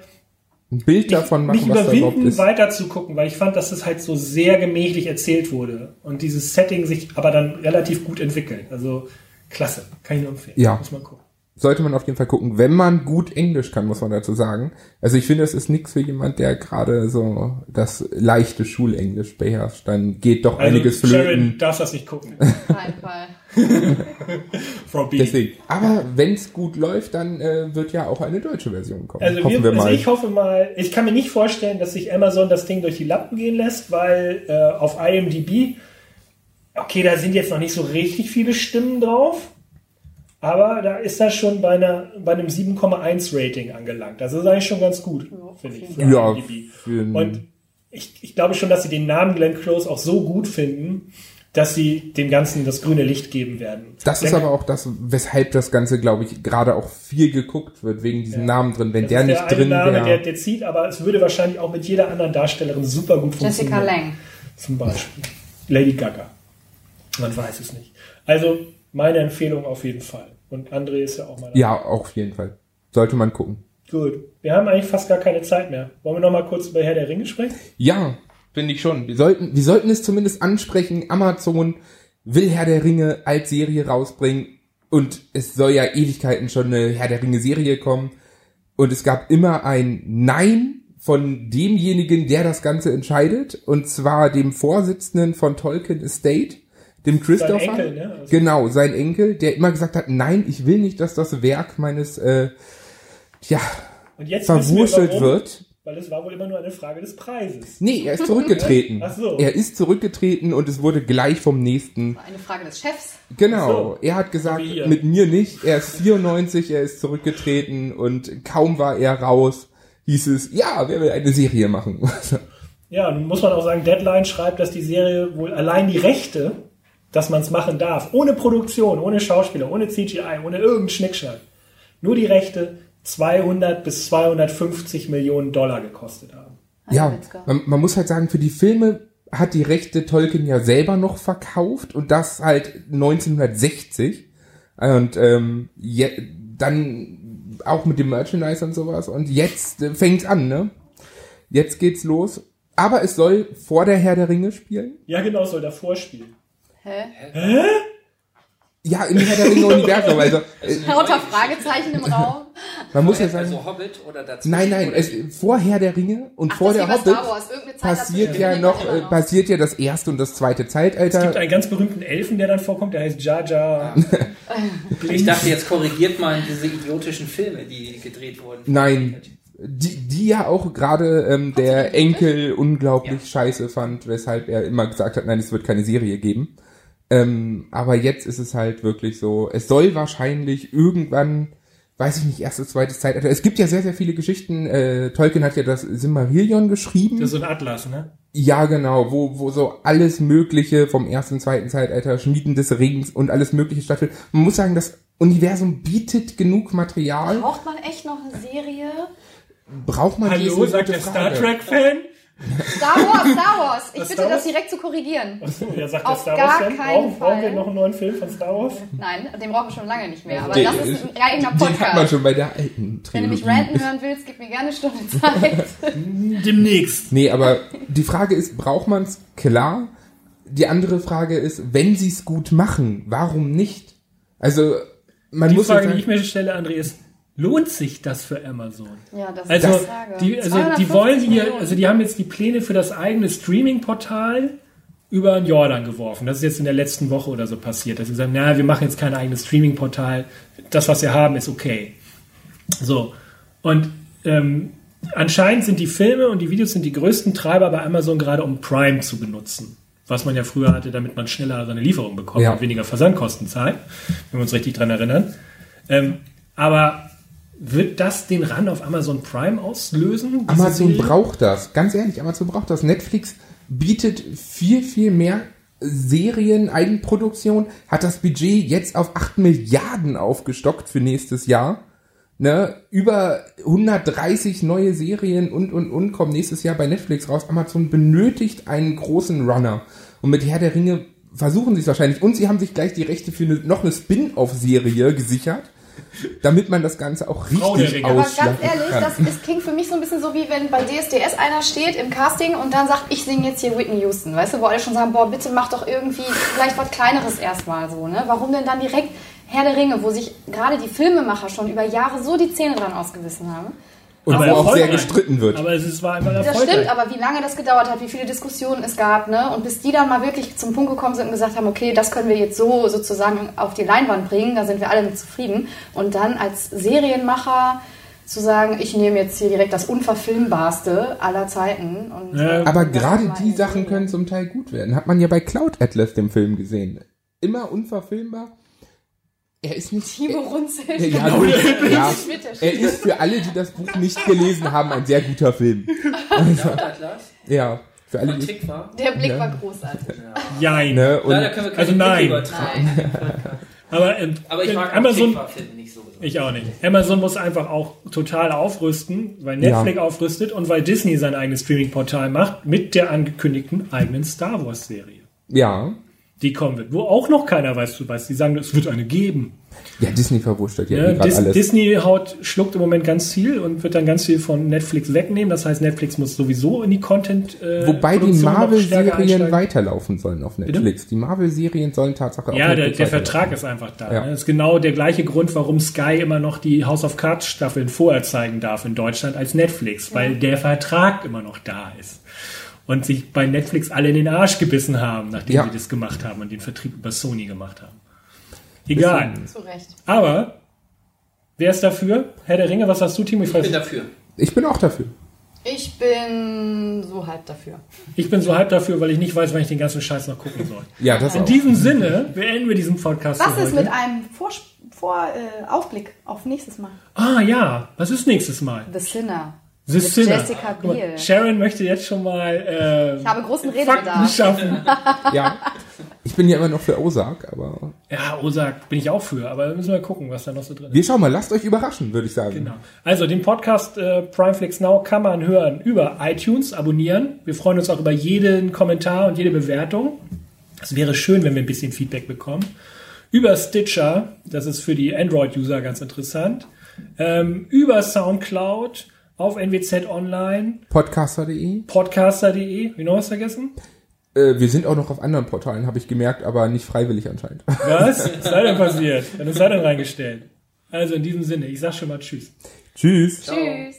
Ein Bild davon machen, mich was da überhaupt überwinden, ist. weiter zu gucken, weil ich fand, dass es halt so sehr gemächlich erzählt wurde und dieses Setting sich aber dann relativ gut entwickelt. Also klasse, kann ich nur empfehlen. Ja. Muss man gucken. Sollte man auf jeden Fall gucken, wenn man gut Englisch kann, muss man dazu sagen. Also ich finde, es ist nichts für jemand, der gerade so das leichte Schulenglisch beherrscht. Dann geht doch einiges Also, Sharon, flöten. darfst das nicht gucken. Frau B. Deswegen. Aber wenn es gut läuft, dann äh, wird ja auch eine deutsche Version kommen. Also, Hoffen wir, wir also mal. ich hoffe mal, ich kann mir nicht vorstellen, dass sich Amazon das Ding durch die Lappen gehen lässt, weil äh, auf IMDb, okay, da sind jetzt noch nicht so richtig viele Stimmen drauf, aber da ist das schon bei, einer, bei einem 7,1 Rating angelangt. Das ist eigentlich schon ganz gut, finde ich, für Ja, für Und ich, ich glaube schon, dass sie den Namen Glenn Close auch so gut finden, dass sie dem Ganzen das grüne Licht geben werden. Das ist Glenn- aber auch das, weshalb das Ganze, glaube ich, gerade auch viel geguckt wird, wegen diesem Namen drin. Wenn das der ist nicht der drin Name, der, wäre. der zieht, aber es würde wahrscheinlich auch mit jeder anderen Darstellerin super gut funktionieren. Jessica Lang. Zum Beispiel. Lady Gaga. Man weiß es nicht. Also, meine Empfehlung auf jeden Fall. Und André ist ja auch mal. Ja, auf jeden Fall. Sollte man gucken. Gut. Wir haben eigentlich fast gar keine Zeit mehr. Wollen wir noch mal kurz über Herr der Ringe sprechen? Ja, finde ich schon. Wir sollten, wir sollten es zumindest ansprechen. Amazon will Herr der Ringe als Serie rausbringen. Und es soll ja Ewigkeiten schon eine Herr der Ringe Serie kommen. Und es gab immer ein Nein von demjenigen, der das Ganze entscheidet. Und zwar dem Vorsitzenden von Tolkien Estate, dem Christopher. Enkel, ne? Also- Genau, sein Enkel, der immer gesagt hat, nein, ich will nicht, dass das Werk meines, äh, ja, Und jetzt wissen wir, verwurschtelt warum, wird. Weil es war wohl immer nur eine Frage des Preises. Nee, er ist zurückgetreten. Ach so. Er ist zurückgetreten und es wurde gleich vom nächsten. Eine Frage des Chefs. Genau. so. Er hat gesagt, mit mir nicht. Er ist 94, er ist zurückgetreten und kaum war er raus, hieß es, ja, wer will eine Serie machen? Ja, nun muss man auch sagen, Deadline schreibt, dass die Serie wohl allein die Rechte, dass man es machen darf, ohne Produktion, ohne Schauspieler, ohne CGI, ohne irgendeinen Schnickschnack, nur die Rechte 200 bis 250 Millionen Dollar gekostet haben. ja, Witzka. man, man muss halt sagen, für die Filme hat die Rechte Tolkien ja selber noch verkauft und das halt 1960. Und ähm, je, dann auch mit dem Merchandise und sowas. Und jetzt äh, fängt's an, ne? Jetzt geht's los. Aber es soll vor der Herr der Ringe spielen. Ja, genau, soll davor spielen. Hä? Ja, im Herr der Ringe Universum. Also äh, Lauter Fragezeichen im Raum. man muss ja sagen, Also Hobbit oder dazwischen? nein, nein, es, vor Herr der Ringe und Ach, vor der Hobbit passiert ja noch, man äh, passiert ja das erste und das zweite Es gibt Zeitalter. einen ganz berühmten Elfen, der dann vorkommt, der heißt Jar Jar. Ich dachte, jetzt korrigiert mal diese idiotischen Filme, die gedreht wurden. Nein, die, die ja auch gerade ähm, der Enkel unglaublich scheiße fand, weshalb er immer gesagt hat, nein, es wird keine Serie geben. Ähm, aber jetzt ist es halt wirklich so, es soll wahrscheinlich irgendwann, weiß ich nicht, erstes, zweites Zeitalter. Es gibt ja sehr, sehr viele Geschichten. Äh, Tolkien hat ja das Silmarillion geschrieben. Das ist so ein Atlas, ne? Ja, genau, wo, wo so alles Mögliche vom ersten, zweiten Zeitalter, Schmieden des Rings und alles Mögliche stattfindet. Man muss sagen, das Universum bietet genug Material. Braucht man echt noch eine Serie? Braucht man diese Hallo, sagt der Star. Trek-Fan? Star Wars, Star Wars. Ich Was, bitte Star das Wars? direkt zu korrigieren. Achso, ja, sagt Auf der Star gar Wars-Fan. keinen Brauchen, brauchen wir noch einen neuen Film von Star Wars? Nein, den brauchen wir schon lange nicht mehr. Aber Den- das ist ein eigener Den hat man Podcast. schon bei der alten Wenn du mich Trilogie. ranten hören willst, gib mir gerne eine Stunde Zeit. Demnächst. Nee, aber die Frage ist, braucht man es? Klar. Die andere Frage ist, wenn sie es gut machen, warum nicht? Also, man die muss Frage, jetzt die ich mir stelle, André, ist, lohnt sich das für Amazon? Ja, das Also, ist die Frage. die, also die 250 wollen hier, also die haben jetzt die Pläne für das eigene Streaming-Portal über den Jordan geworfen. Das ist jetzt in der letzten Woche oder so passiert, dass sie sagen, na, wir machen jetzt kein eigenes Streaming-Portal. Das, was wir haben, ist okay. So. Und ähm, anscheinend sind die Filme und die Videos sind die größten Treiber bei Amazon gerade, um Prime zu benutzen. Was man ja früher hatte, damit man schneller seine Lieferung bekommt Ja. und weniger Versandkosten zahlt, wenn wir uns richtig dran erinnern. Ähm, aber wird das den Run auf Amazon Prime auslösen? Amazon Serie? braucht das. Ganz ehrlich, Amazon braucht das. Netflix bietet viel, viel mehr Serien, Eigenproduktion, hat das Budget jetzt auf 8 Milliarden aufgestockt für nächstes Jahr. Ne, über 130 neue Serien und, und, und kommen nächstes Jahr bei Netflix raus. Amazon benötigt einen großen Runner. Und mit Herr der Ringe versuchen sie es wahrscheinlich. Und sie haben sich gleich die Rechte für eine, noch eine Spin-off-Serie gesichert, damit man das Ganze auch richtig. Aber ganz ehrlich, kann. das ist, klingt für mich so ein bisschen so, wie wenn bei DSDS einer steht im Casting und dann sagt, ich singe jetzt hier Whitney Houston. Weißt du, wo alle schon sagen, boah, bitte mach doch irgendwie vielleicht was Kleineres erstmal so, ne? Warum denn dann direkt Herr der Ringe, wo sich gerade die Filmemacher schon über Jahre so die Zähne dran ausgebissen haben? Und Aber wo auch sehr gestritten wird. Aber es ist, war Das erfolgreich. stimmt, aber wie lange das gedauert hat, wie viele Diskussionen es gab, ne? Und bis die dann mal wirklich zum Punkt gekommen sind und gesagt haben, okay, das können wir jetzt so sozusagen auf die Leinwand bringen, da sind wir alle mit zufrieden. Und dann als Serienmacher zu sagen, ich nehme jetzt hier direkt das Unverfilmbarste aller Zeiten. Und, Ja, äh, Aber das gerade die Sachen können zum Teil gut werden. Hat man ja bei Cloud Atlas, dem Film, gesehen. Immer unverfilmbar. Er ist nicht. Timo runzelt. Ja, ja, gut, ja. Der Er ist für alle, die das Buch nicht gelesen haben, ein sehr guter Film. Atlas? Ja, für alle, die. Der Blick Ja. war großartig. Jein. Ne, und Leider können wir keine Also nein. Übertragen. Aber, ähm, Aber ich mag Amazon, Amazon nicht so. ich auch nicht. Amazon muss einfach auch total aufrüsten, weil Netflix Ja. aufrüstet und weil Disney sein eigenes Streaming-Portal macht mit der angekündigten eigenen Star Wars-Serie. ja. Die kommen wird, wo auch noch keiner weiß, du weißt, die sagen, es wird eine geben. Ja, Disney verwurschtelt ja, Ja, eh Dis alles. Disney haut, schluckt im Moment ganz viel und wird dann ganz viel von Netflix wegnehmen. Das heißt, Netflix muss sowieso in die Content. Äh, Wobei die Produktion Marvel-Serien weiterlaufen sollen auf Netflix. Die Marvel-Serien sollen Tatsache auf Ja, der, Netflix der weiterlaufen. Vertrag ist einfach da. Ja. ne? Das ist genau der gleiche Grund, warum Sky immer noch die House of Cards Staffeln vorher zeigen darf in Deutschland als Netflix, weil der Vertrag immer noch da ist. Und sich bei Netflix alle in den Arsch gebissen haben, nachdem Ja. sie das gemacht haben und den Vertrieb über Sony gemacht haben. Egal. Zu Recht. Aber, wer ist dafür? Herr der Ringe, was sagst du, Timo? Ich, Ich bin dafür. Ich bin auch dafür. Ich bin so halb dafür. ich bin so halb dafür, weil ich nicht weiß, wann ich den ganzen Scheiß noch gucken soll. Ja, das In auch. diesem Sinne beenden wir diesen Podcast Was ist heute. mit einem Vor, Vor äh, Aufblick auf nächstes Mal? Ah ja, was ist nächstes Mal? The Sinner. The Mit Sinner. Jessica Biel. Sharon möchte jetzt schon mal äh, Ich habe großen Fakten Redebedarf. schaffen. Ja. Ich bin ja immer noch für Ozark, aber ja, Osak bin ich auch für, aber müssen wir gucken, was da noch so drin ist. wir schauen mal, lasst euch überraschen, würde ich sagen. Genau. Also den Podcast äh, Primeflix Now kann man hören über iTunes, abonnieren. Wir freuen uns auch über jeden Kommentar und jede Bewertung. Es wäre schön, wenn wir ein bisschen Feedback bekommen. Über Stitcher, das ist für die Android-User ganz interessant. Ähm, über Soundcloud, auf NWZ Online, Podcaster.de. podcaster.de. Wie noch was vergessen? Äh, wir sind auch noch auf anderen Portalen, habe ich gemerkt, aber nicht freiwillig anscheinend. Was? Was sei denn passiert? Dann ist er denn reingestellt. Also in diesem Sinne, ich sag schon mal Tschüss. Tschüss. Tschüss.